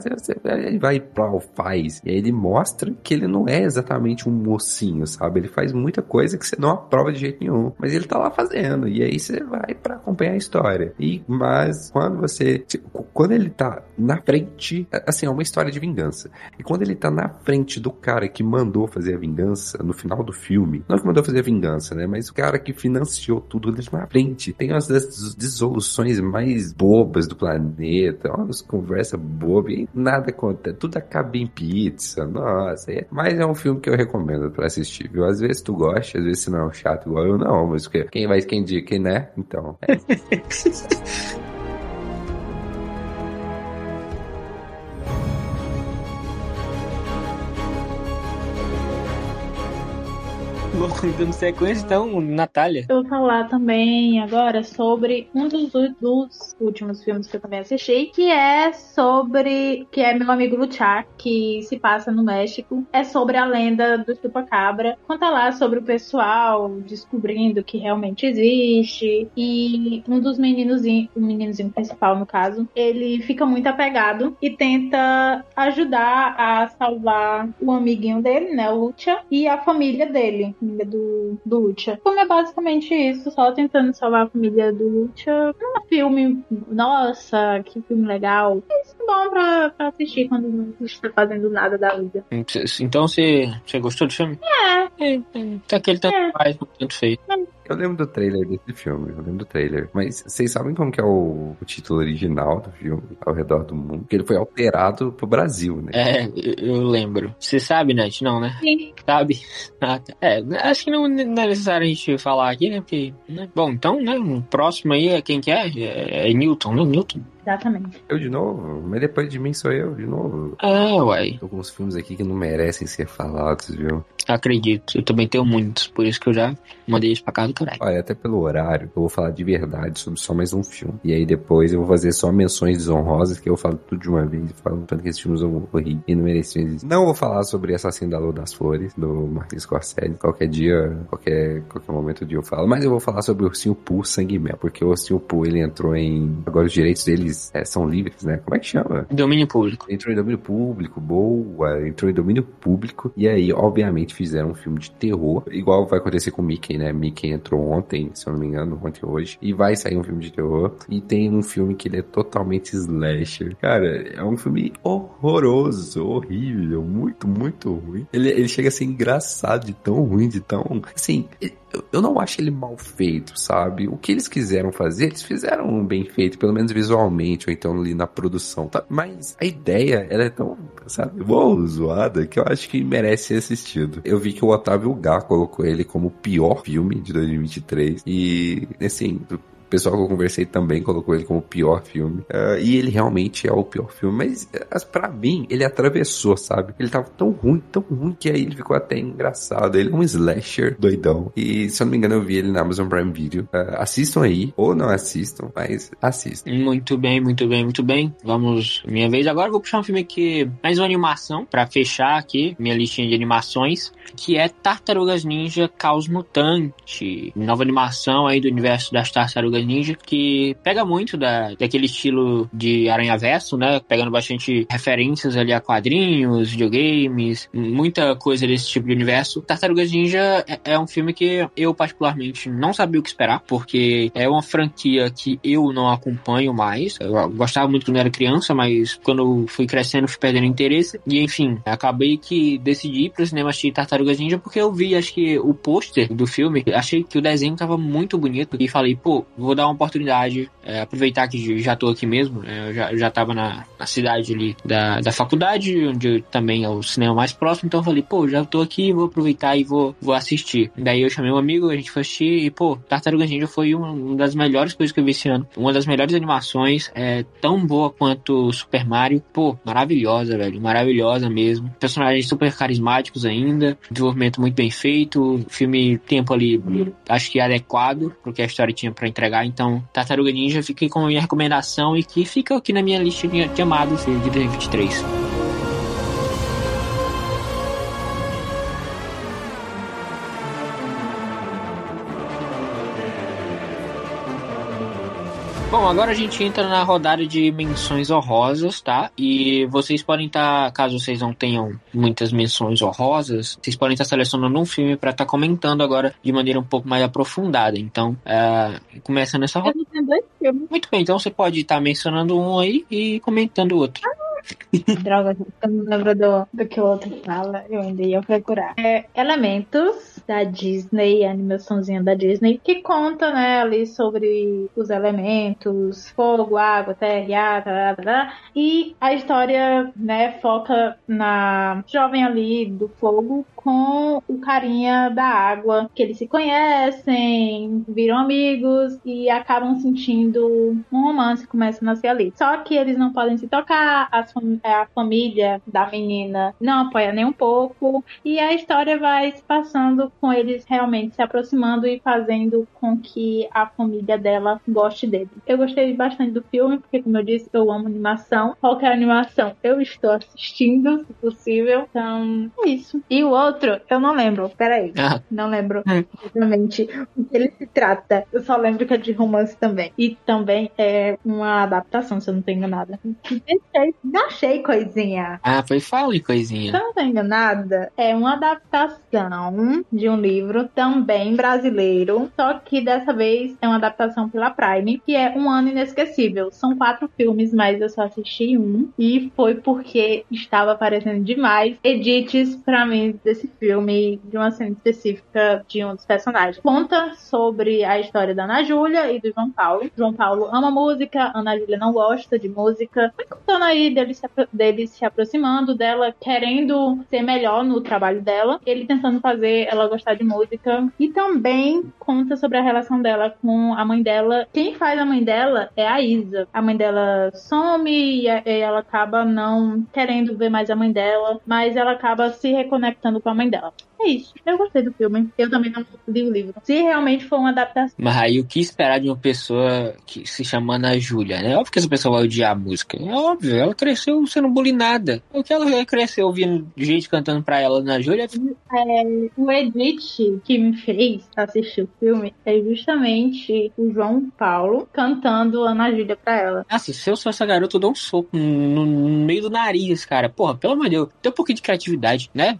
ele vai pra faz. E aí ele mostra que ele não é exatamente um mocinho, sabe? Ele faz muita coisa que você não aprova de jeito nenhum. Mas ele tá lá fazendo. E aí você vai para acompanhar a história. E mas quando você quando ele tá na frente, assim, é uma história de vingança. E quando ele tá na frente do cara que mandou fazer a vingança no final do filme, não que mandou fazer a vingança, né, mas o cara que financiou tudo ele na frente. Tem das dissoluções mais bobas do planeta, umas conversa boba e nada conta, tudo acaba em pizza. Nossa, é, mas é um filme que eu recomendo para assistir, viu? Às vezes tu gosta, às vezes não é um chato igual eu, não, mas quem vai quem diz quem né? Então, é. (laughs) (laughs) dando sequência, então, Natália. Eu vou falar também agora sobre um dos, dos últimos filmes que eu também assisti, que é sobre. que é meu amigo Luchar, que se passa no México. É sobre a lenda do chupacabra. Conta lá sobre o pessoal descobrindo que realmente existe. E um dos meninozinhos, o meninozinho principal, no caso, ele fica muito apegado e tenta ajudar a salvar o amiguinho dele, né, o Lucha, e a família dele família do, do Lucha. O filme é basicamente isso, só tentando salvar a família do Lucha. É um filme, nossa, que filme legal. É bom pra, pra assistir quando não está fazendo nada da vida. Então você, você gostou do filme? É. É, é aquele tanto É. faz, tanto feio. Eu lembro do trailer desse filme, eu lembro do trailer. Mas vocês sabem como que é o, o título original do filme, Ao Redor do Mundo? Porque ele foi alterado pro Brasil, né? É, eu, eu lembro. Você sabe, Nath? Não, né? Sim. Sabe? (laughs) Ah, tá. É, acho que não, não é necessário a gente falar aqui, né? Porque, né? Bom, então, né? O próximo aí é quem que é? É, é Newton, né? Newton. Exatamente. Eu de novo, mas depois de mim sou eu de novo. Ah, uai. Tô com uns filmes aqui que não merecem ser falados, viu? Acredito. Eu também tenho muitos, por isso que eu já mandei isso pra casa do caralho. Olha, até pelo horário, eu vou falar de verdade sobre só mais um filme. E aí depois eu vou fazer só menções desonrosas, que eu falo tudo de uma vez, falando tanto que esses filmes eu horrível e não mereciam existir. Não vou falar sobre Assassino da Lua das Flores, do Martin Scorsese. Qualquer dia, qualquer, qualquer momento do dia eu falo. Mas eu vou falar sobre o Ursinho Pooh Sangue Mel, porque o Ursinho Pooh, ele entrou em... Agora os direitos deles é, são livres, né? Como é que chama? Domínio público. Entrou em domínio público, boa, entrou em domínio público, e aí, obviamente, fizeram um filme de terror, igual vai acontecer com Mickey, né? Mickey entrou ontem, se eu não me engano, ontem hoje, e vai sair um filme de terror, e tem um filme que ele é totalmente slasher. Cara, é um filme horroroso, horrível, muito, muito ruim. Ele, ele chega a ser engraçado de tão ruim, de tão. Assim, eu, não acho ele mal feito, sabe? O que eles quiseram fazer, eles fizeram bem feito, pelo menos visualmente, ou então ali na produção, tá? Mas a ideia, ela é tão, sabe, boa, zoada, que eu acho que merece ser assistido. Eu vi que o Otávio Gá colocou ele como o pior filme de 2023, e, assim, o pessoal que eu conversei também colocou ele como o pior filme. Uh, e ele realmente é o pior filme. Mas, as- pra mim, ele atravessou, sabe? Ele tava tão ruim, tão ruim, que aí ele ficou até engraçado. Ele é um slasher doidão. E, se eu não me engano, eu vi ele na Amazon Prime Video. Uh, assistam aí, ou não assistam, mas assistam. Muito bem, muito bem, muito bem. Vamos, minha vez. Agora vou puxar um filme aqui, mais uma animação, pra fechar aqui minha listinha de animações, que é Tartarugas Ninja Caos Mutante. Nova animação aí do universo das Tartarugas Ninja, que pega muito da, daquele estilo de Aranha Verso, né? Pegando bastante referências ali a quadrinhos, videogames, muita coisa desse tipo de universo. Tartarugas Ninja é, é um filme que eu particularmente não sabia o que esperar, porque é uma franquia que eu não acompanho mais. Eu gostava muito quando era criança, mas quando fui crescendo fui perdendo interesse. E enfim, acabei que decidi ir pro cinema assistir Tartarugas Ninja porque eu vi, acho que o pôster do filme, achei que o desenho tava muito bonito e falei, pô, vou dar uma oportunidade, é, aproveitar que já tô aqui mesmo, é, eu já, eu já tava na, na cidade ali da, da faculdade, onde também é o cinema mais próximo, então eu falei, pô, já tô aqui, vou aproveitar e vou, vou assistir. Daí eu chamei um amigo, a gente foi assistir e, pô, Tartarugas Ninja foi uma, uma das melhores coisas que eu vi esse ano. Uma das melhores animações, é tão boa quanto Super Mario. Pô, maravilhosa, velho, maravilhosa mesmo. Personagens super carismáticos ainda, desenvolvimento muito bem feito, filme tempo ali, acho que adequado pro que a história tinha pra entregar. Então, Tartaruga Ninja fica com a minha recomendação e que fica aqui na minha lista de amados de 2023. Bom, agora a gente entra na rodada de menções honrosas, tá? E vocês podem estar, caso vocês não tenham muitas menções honrosas, vocês podem estar selecionando um filme para estar comentando agora de maneira um pouco mais aprofundada. Então, é, começa nessa rodada. não tenho dois filmes. Muito bem, então você pode estar mencionando um aí e comentando o outro. Droga, eu não lembro do, do que o outro fala, eu ainda ia procurar. É Elementos, da Disney, a animaçãozinha da Disney, que conta, né, ali sobre os elementos, fogo, água, terra, ar, tará, tará. e a história, né, foca na jovem ali do fogo com o carinha da água, que eles se conhecem, viram amigos e acabam sentindo um romance, começa a nascer ali. Só que eles não podem se tocar, a, a família da menina não apoia nem um pouco, e a história vai se passando com eles realmente se aproximando e fazendo com que a família dela goste dele. Eu gostei bastante do filme, porque, como eu disse, eu amo animação. Qualquer animação eu estou assistindo, se possível. Então, é isso. E o outro, eu não lembro. Peraí. Ah. Não lembro hum. exatamente o que ele se trata. Eu só lembro que é de romance também. E também é uma adaptação, se eu não tô enganada. Deixei, achei coisinha. Ah, foi fala coisinha. Se eu não tô enganada, é uma adaptação de um livro também brasileiro, só que dessa vez é uma adaptação pela Prime, que é Um Ano Inesquecível. São quatro filmes, mas eu só assisti um. E foi porque estava aparecendo demais edits pra mim desse filme, de uma cena específica de um dos personagens. Conta sobre a história da Ana Júlia e do João Paulo. João Paulo ama música, Ana Júlia não gosta de música. Foi contando aí dele se, dele se aproximando dela, querendo ser melhor no trabalho dela. Ele tentando fazer ela gostar de música. E também conta sobre a relação dela com a mãe dela. Quem faz a mãe dela é a Isa. A mãe dela some e ela acaba não querendo ver mais a mãe dela, mas ela acaba se reconectando com a mãe dela. É isso. Eu gostei do filme. Eu também não li o livro. Se realmente for uma adaptação. Mas aí o que esperar de uma pessoa que se chama Ana Júlia, né? É óbvio que essa pessoa vai odiar a música. É óbvio. Ela cresceu sendo bulinada. O que ela cresceu ouvindo gente cantando pra ela Ana Júlia. É, o Edith que me fez assistir o filme é justamente o João Paulo cantando Ana Júlia pra ela. Nossa, se eu sou essa garota, eu dou um soco no, no meio do nariz, cara. Porra, pelo amor de Deus. Tem um pouquinho de criatividade, né?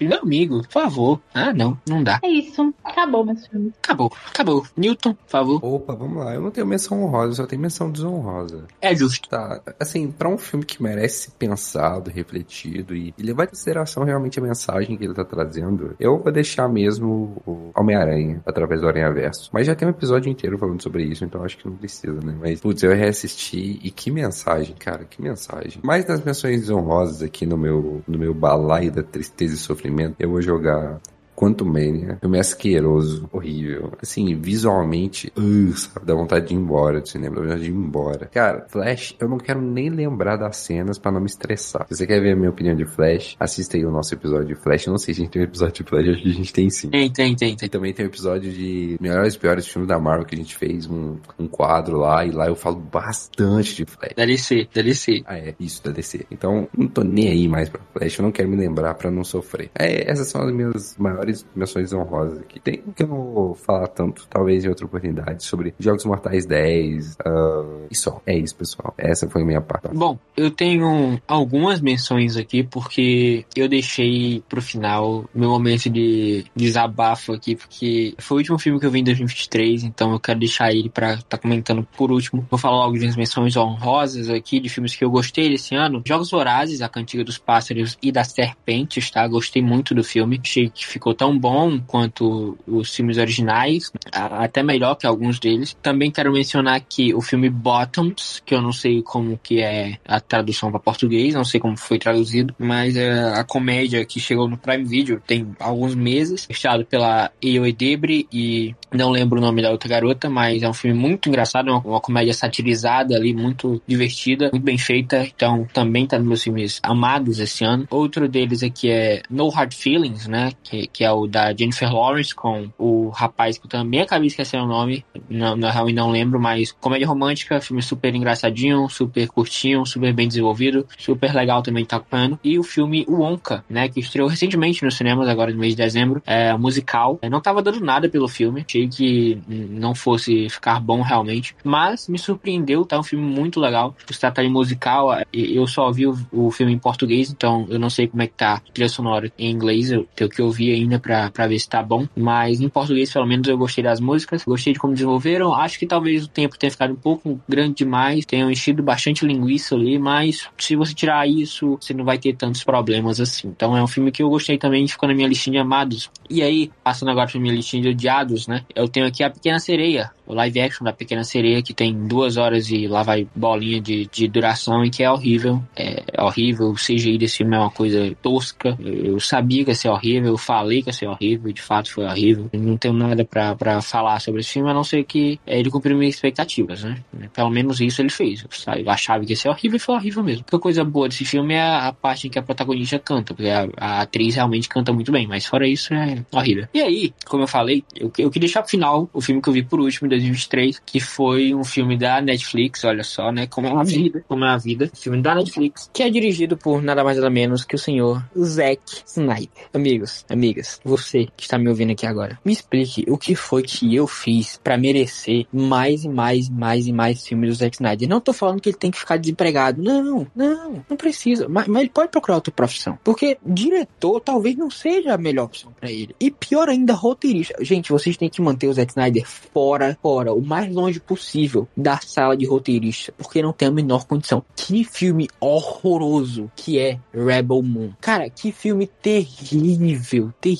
Meu amigo, por favor. Ah, não, não dá. É isso. Acabou, meus filmes. Acabou, acabou. Newton, por favor. Opa, vamos lá. Eu não tenho menção honrosa, só tenho menção desonrosa. É justo. Tá, assim, pra um filme que merece ser pensado, refletido e, e levar em consideração realmente a mensagem que ele tá trazendo, eu vou deixar mesmo o Homem-Aranha, através do Aranha Verso. Mas já tem um episódio inteiro falando sobre isso, então acho que não precisa, né? Mas, putz, eu reassisti e que mensagem, cara, que mensagem. Mais das menções desonrosas aqui no meu, no meu balaio da tristeza e sofrimento, eu eu vou jogar Quanto Mania. Filme asqueroso, horrível. Assim, visualmente, uh, sabe, dá vontade de ir embora do cinema, dá vontade de ir embora. Cara, Flash, eu não quero nem lembrar das cenas para não me estressar. Se você quer ver a minha opinião de Flash, assista aí o nosso episódio de Flash. Eu não sei se a gente tem um episódio de Flash, acho que a gente tem sim. Tem, tem, tem. tem. E também tem um episódio de melhores e piores filmes da Marvel que a gente fez um, um quadro lá, e lá eu falo bastante de Flash. DLC, DLC. Ah, é, isso, DLC. Então, não tô nem aí mais pra Flash, eu não quero me lembrar para não sofrer. É, essas são as minhas maiores maiores menções honrosas aqui. Tem que eu não vou falar tanto, talvez em outra oportunidade, sobre Jogos Mortais 10 uh, ah, e só. É isso, pessoal. Essa foi a minha parte. Bom, eu tenho algumas menções aqui porque eu deixei pro final meu momento de desabafo aqui, porque foi o último filme que eu vi em 2023, então eu quero deixar ele pra estar tá comentando por último. Vou falar logo de menções honrosas aqui, de filmes que eu gostei esse ano. Jogos Vorazes, A Cantiga dos Pássaros e das Serpentes, tá? Gostei muito do filme. Achei que ficou tão bom quanto os filmes originais, até melhor que alguns deles. Também quero mencionar aqui o filme Bottoms, que eu não sei como que é a tradução para português, não sei como foi traduzido, mas é a comédia que chegou no Prime Video tem alguns meses, fechado pela Eoe Debre e não lembro o nome da outra garota, mas é um filme muito engraçado, uma, uma comédia satirizada ali, muito divertida, muito bem feita, então também tá nos meus filmes amados esse ano. Outro deles aqui é No Hard Feelings, né, que, que é é o da Jennifer Lawrence com o rapaz que eu também acabei esquecendo o nome, não, na real não lembro, mas comédia romântica, filme super engraçadinho, super curtinho, super bem desenvolvido, super legal também de tá acompanhando. E o filme Wonka, né, que estreou recentemente nos cinemas, agora no mês de dezembro, é musical. Eu não tava dando nada pelo filme, achei que não fosse ficar bom realmente, mas me surpreendeu, tá um filme muito legal. Se trata de musical, eu só vi o, o filme em português, então eu não sei como é que tá a trilha sonora em inglês, eu tenho que ouvir ainda pra, pra ver se tá bom. Mas em português, pelo menos, eu gostei das músicas. Gostei de como desenvolveram. Acho que talvez o tempo tenha ficado um pouco grande demais. Tenham enchido bastante linguiça ali. Mas se você tirar isso, você não vai ter tantos problemas assim. Então é um filme que eu gostei também. Ficou na minha listinha de amados. E aí, passando agora pra minha listinha de odiados, né? Eu tenho aqui A Pequena Sereia o live action da Pequena Sereia, que tem duas horas e lá vai bolinha de, de duração e que é horrível. É, é horrível. O CGI desse filme é uma coisa tosca. Eu sabia que ia ser horrível, eu falei que ia ser horrível, de fato foi horrível. Não tenho nada para falar sobre esse filme, a não ser que ele cumpriu minhas expectativas, né? Pelo menos isso ele fez. Eu achava que ia ser horrível e foi horrível mesmo. A coisa boa desse filme é a parte em que a protagonista canta, porque a, a atriz realmente canta muito bem, mas fora isso é horrível. E aí, como eu falei, eu, eu queria deixar pro final o filme que eu vi por último, em 2023, que foi um filme da Netflix, olha só, né? Como é a vida, como é a vida. Filme da Netflix, que é dirigido por nada mais nada menos que o senhor Zack Snyder. Amigos, amigas, você que está me ouvindo aqui agora, me explique o que foi que eu fiz para merecer mais e mais e mais e mais filmes do Zack Snyder. Não tô falando que ele tem que ficar desempregado. Não, não, não precisa. Mas, mas ele pode procurar outra profissão. Porque diretor talvez não seja a melhor opção para ele. E pior ainda, roteirista. Gente, vocês têm que manter o Zack Snyder fora, fora, o mais longe possível da sala de roteirista. Porque não tem a menor condição. Que filme horroroso que é Rebel Moon. Cara, que filme terrível, terrível.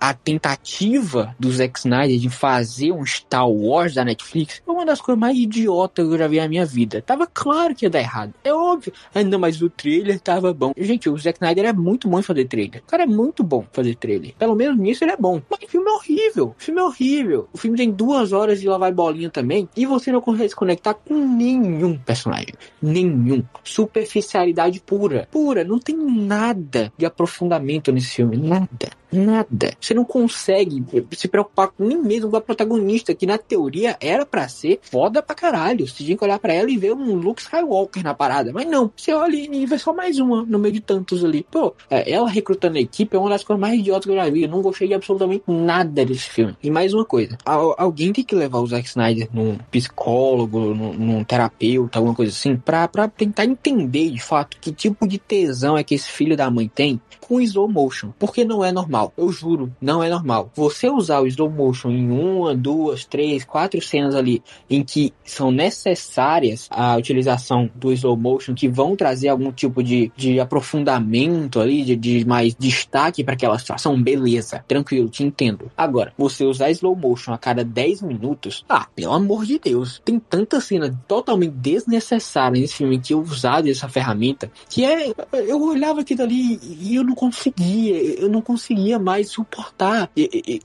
A tentativa do Zack Snyder de fazer um Star Wars da Netflix é uma das coisas mais idiotas que eu já vi na minha vida. Tava claro que ia dar errado. É óbvio. Ainda mais o trailer tava bom. Gente, o Zack Snyder é muito bom em fazer trailer. O cara é muito bom fazer trailer. Pelo menos nisso ele é bom. Mas o filme é horrível. O filme é horrível. O filme tem duas horas de lavar bolinha também. E você não consegue se conectar com nenhum personagem. Nenhum. Superficialidade pura. Pura. Não tem nada de aprofundamento nesse filme. Nada. Nada. Você não consegue se preocupar com nem mesmo com a protagonista, que na teoria era para ser foda pra caralho. Você tinha que olhar para ela e ver um Luke Skywalker na parada. Mas não. Você olha e vê só mais uma no meio de tantos ali. Pô, é, ela recrutando a equipe é uma das coisas mais idiotas que eu já vi. Eu não gostei de absolutamente nada desse filme. E mais uma coisa. Alguém tem que levar o Zack Snyder num psicólogo, num, num terapeuta, alguma coisa assim, pra, pra tentar entender de fato que tipo de tesão é que esse filho da mãe tem com slow motion. Porque não é normal. Eu juro, não é normal. Você usar o slow motion em uma, duas, três, quatro cenas ali em que são necessárias a utilização do slow motion, que vão trazer algum tipo de, de aprofundamento ali, de, de mais destaque para aquela situação, beleza, tranquilo, te entendo. Agora, você usar slow motion a cada 10 minutos, ah, pelo amor de Deus, tem tanta cena totalmente desnecessária nesse filme que eu usado essa ferramenta, que é, eu olhava aquilo ali e eu não conseguia, eu não conseguia mais suportar.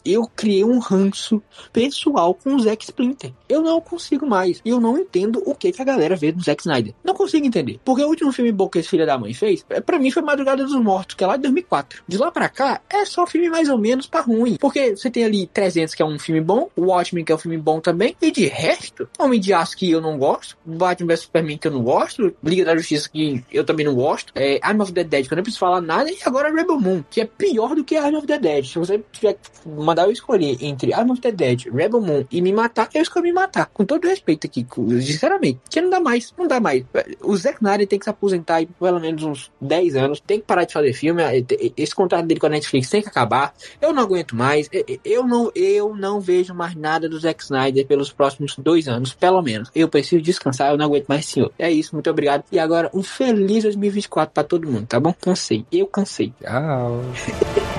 Eu, criei um ranço pessoal com o Zack Splinter. Eu não consigo mais. E eu não entendo o que, que a galera vê do Zack Snyder. Não consigo entender. Porque o último filme bom que esse filho da mãe fez, é, para mim foi Madrugada dos Mortos, que é lá de 2004. De lá pra cá, é só filme mais ou menos pra ruim. Porque você tem ali 300, que é um filme bom, o Watchmen, que é um filme bom também, e de resto, Homem de Aço, que eu não gosto, Batman vs Superman, que eu não gosto, Liga da Justiça, que eu também não gosto, é, Arm of the Dead, que eu não preciso falar nada, e agora Rebel Moon, que é pior do que Arm of the Dead. Se você tiver que mandar eu escolher entre Arm of the Dead, Rebel Moon e me matar, eu escolho me matar. Com todo respeito aqui, sinceramente. Que não dá mais, não dá mais. O Zack Snyder tem que se aposentar por pelo menos uns 10 anos, tem que parar de fazer filme, esse contrato dele com a Netflix tem que acabar. Eu não aguento mais, eu não, eu não vejo mais nada do Zack Snyder pelos próximos dois anos, pelo menos. Eu preciso descansar, eu não aguento mais, senhor. É isso, muito obrigado. E agora, um feliz 2024 para todo mundo, tá bom? Cansei. Eu cansei. Tchau. (laughs)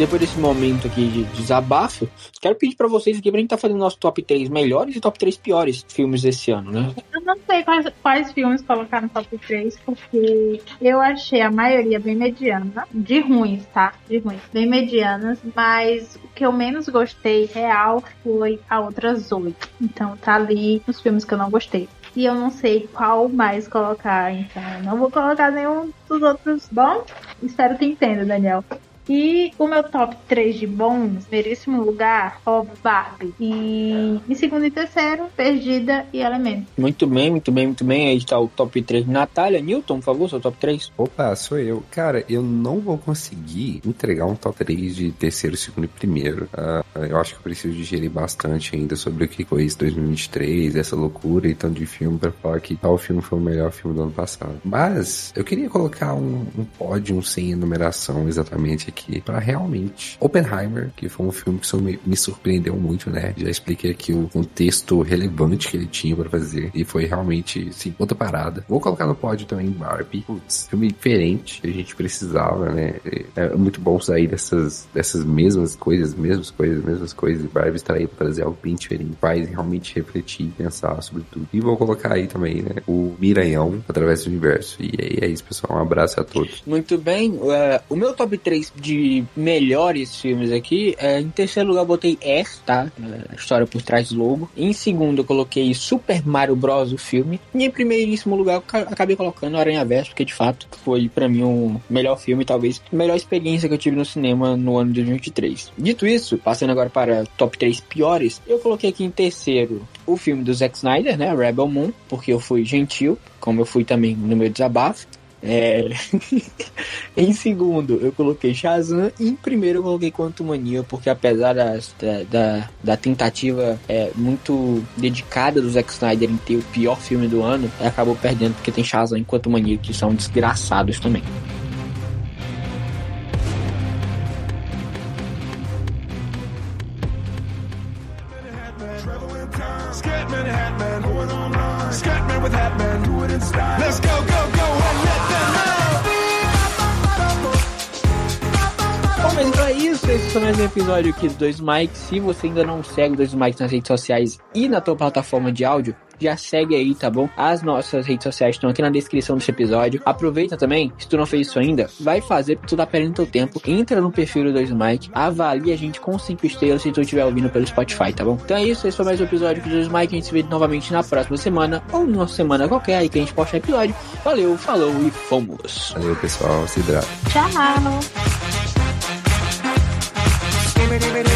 depois desse momento aqui de desabafo, quero pedir para vocês aqui pra gente tá fazendo nosso top 3 melhores e top 3 piores filmes desse ano, né? Eu não sei quais, quais filmes colocar no top 3, porque eu achei a maioria bem mediana. De ruins, tá? De ruins. Bem medianas, mas o que eu menos gostei real foi a outras oito. Então tá ali os filmes que eu não gostei e eu não sei qual mais colocar, então não vou colocar nenhum dos outros. Bom, espero que entenda, Daniel. E o meu top 3 de bons, meríssimo lugar, óbvio, Barbie. E em segundo e terceiro, Perdida e Elemento. Muito bem, muito bem, muito bem. Aí está o top 3. Natália, Newton, por favor, seu top 3. Opa, sou eu. Cara, eu não vou conseguir entregar um top 3 de terceiro, segundo e primeiro. Uh, eu acho que eu preciso digerir bastante ainda sobre o que foi esse 2023, essa loucura e tanto de filme para falar que tal filme foi o melhor filme do ano passado. Mas eu queria colocar um, um pódio sem enumeração exatamente aqui para realmente Oppenheimer, que foi um filme que me, surpreendeu muito, né? Já expliquei aqui o contexto relevante que ele tinha para fazer e foi realmente, sim, outra parada. Vou colocar no pódio também Barbie. Putz, filme diferente que a gente precisava, né? É muito bom sair dessas, dessas mesmas coisas, mesmas coisas, mesmas coisas. E Barbie estar aí pra trazer algo bem diferente, faz realmente refletir, pensar sobre tudo. E vou colocar aí também, né? O Miranhão através do universo. E aí é isso, pessoal. Um abraço a todos. Muito bem. Uh, o meu top 3 de melhores filmes aqui, uh, em terceiro lugar eu botei S, tá? História por trás do logo. Em segundo eu coloquei Super Mario Bros. o filme. E em primeiríssimo lugar eu acabei colocando Aranha Verso, porque de fato foi para mim o melhor filme, talvez a melhor experiência que eu tive no cinema no ano de 2023. Dito isso, passando agora para top 3 piores, eu coloquei aqui em terceiro o filme do Zack Snyder, né? Rebel Moon, porque eu fui gentil, como eu fui também no meu desabafo. É... (laughs) em segundo, eu coloquei Shazam. E em primeiro, eu coloquei Quantum Mania, porque apesar da, da, da, tentativa é, muito dedicada do Zack Snyder em ter o pior filme do ano, acabou perdendo porque tem Shazam e Quantum Mania que são desgraçados também. Let's go Bom, mas então é isso. Esse foi mais um episódio aqui do Dois Mikes. Se você ainda não segue Dois Mikes nas redes sociais e na tua plataforma de áudio, já segue aí, tá bom? As nossas redes sociais estão aqui na descrição desse episódio. Aproveita também, se tu não fez isso ainda, vai fazer porque tu tá perdendo teu tempo. Entra no perfil do 2 Mike, avalia a gente com 5 estrelas se tu estiver ouvindo pelo Spotify, tá bom? Então é isso, esse foi mais um episódio do 2 Mike. A gente se vê novamente na próxima semana ou numa semana qualquer aí que a gente posta episódio. Valeu, falou e fomos. Valeu, pessoal. Se hidrata. Tchau. baby, baby.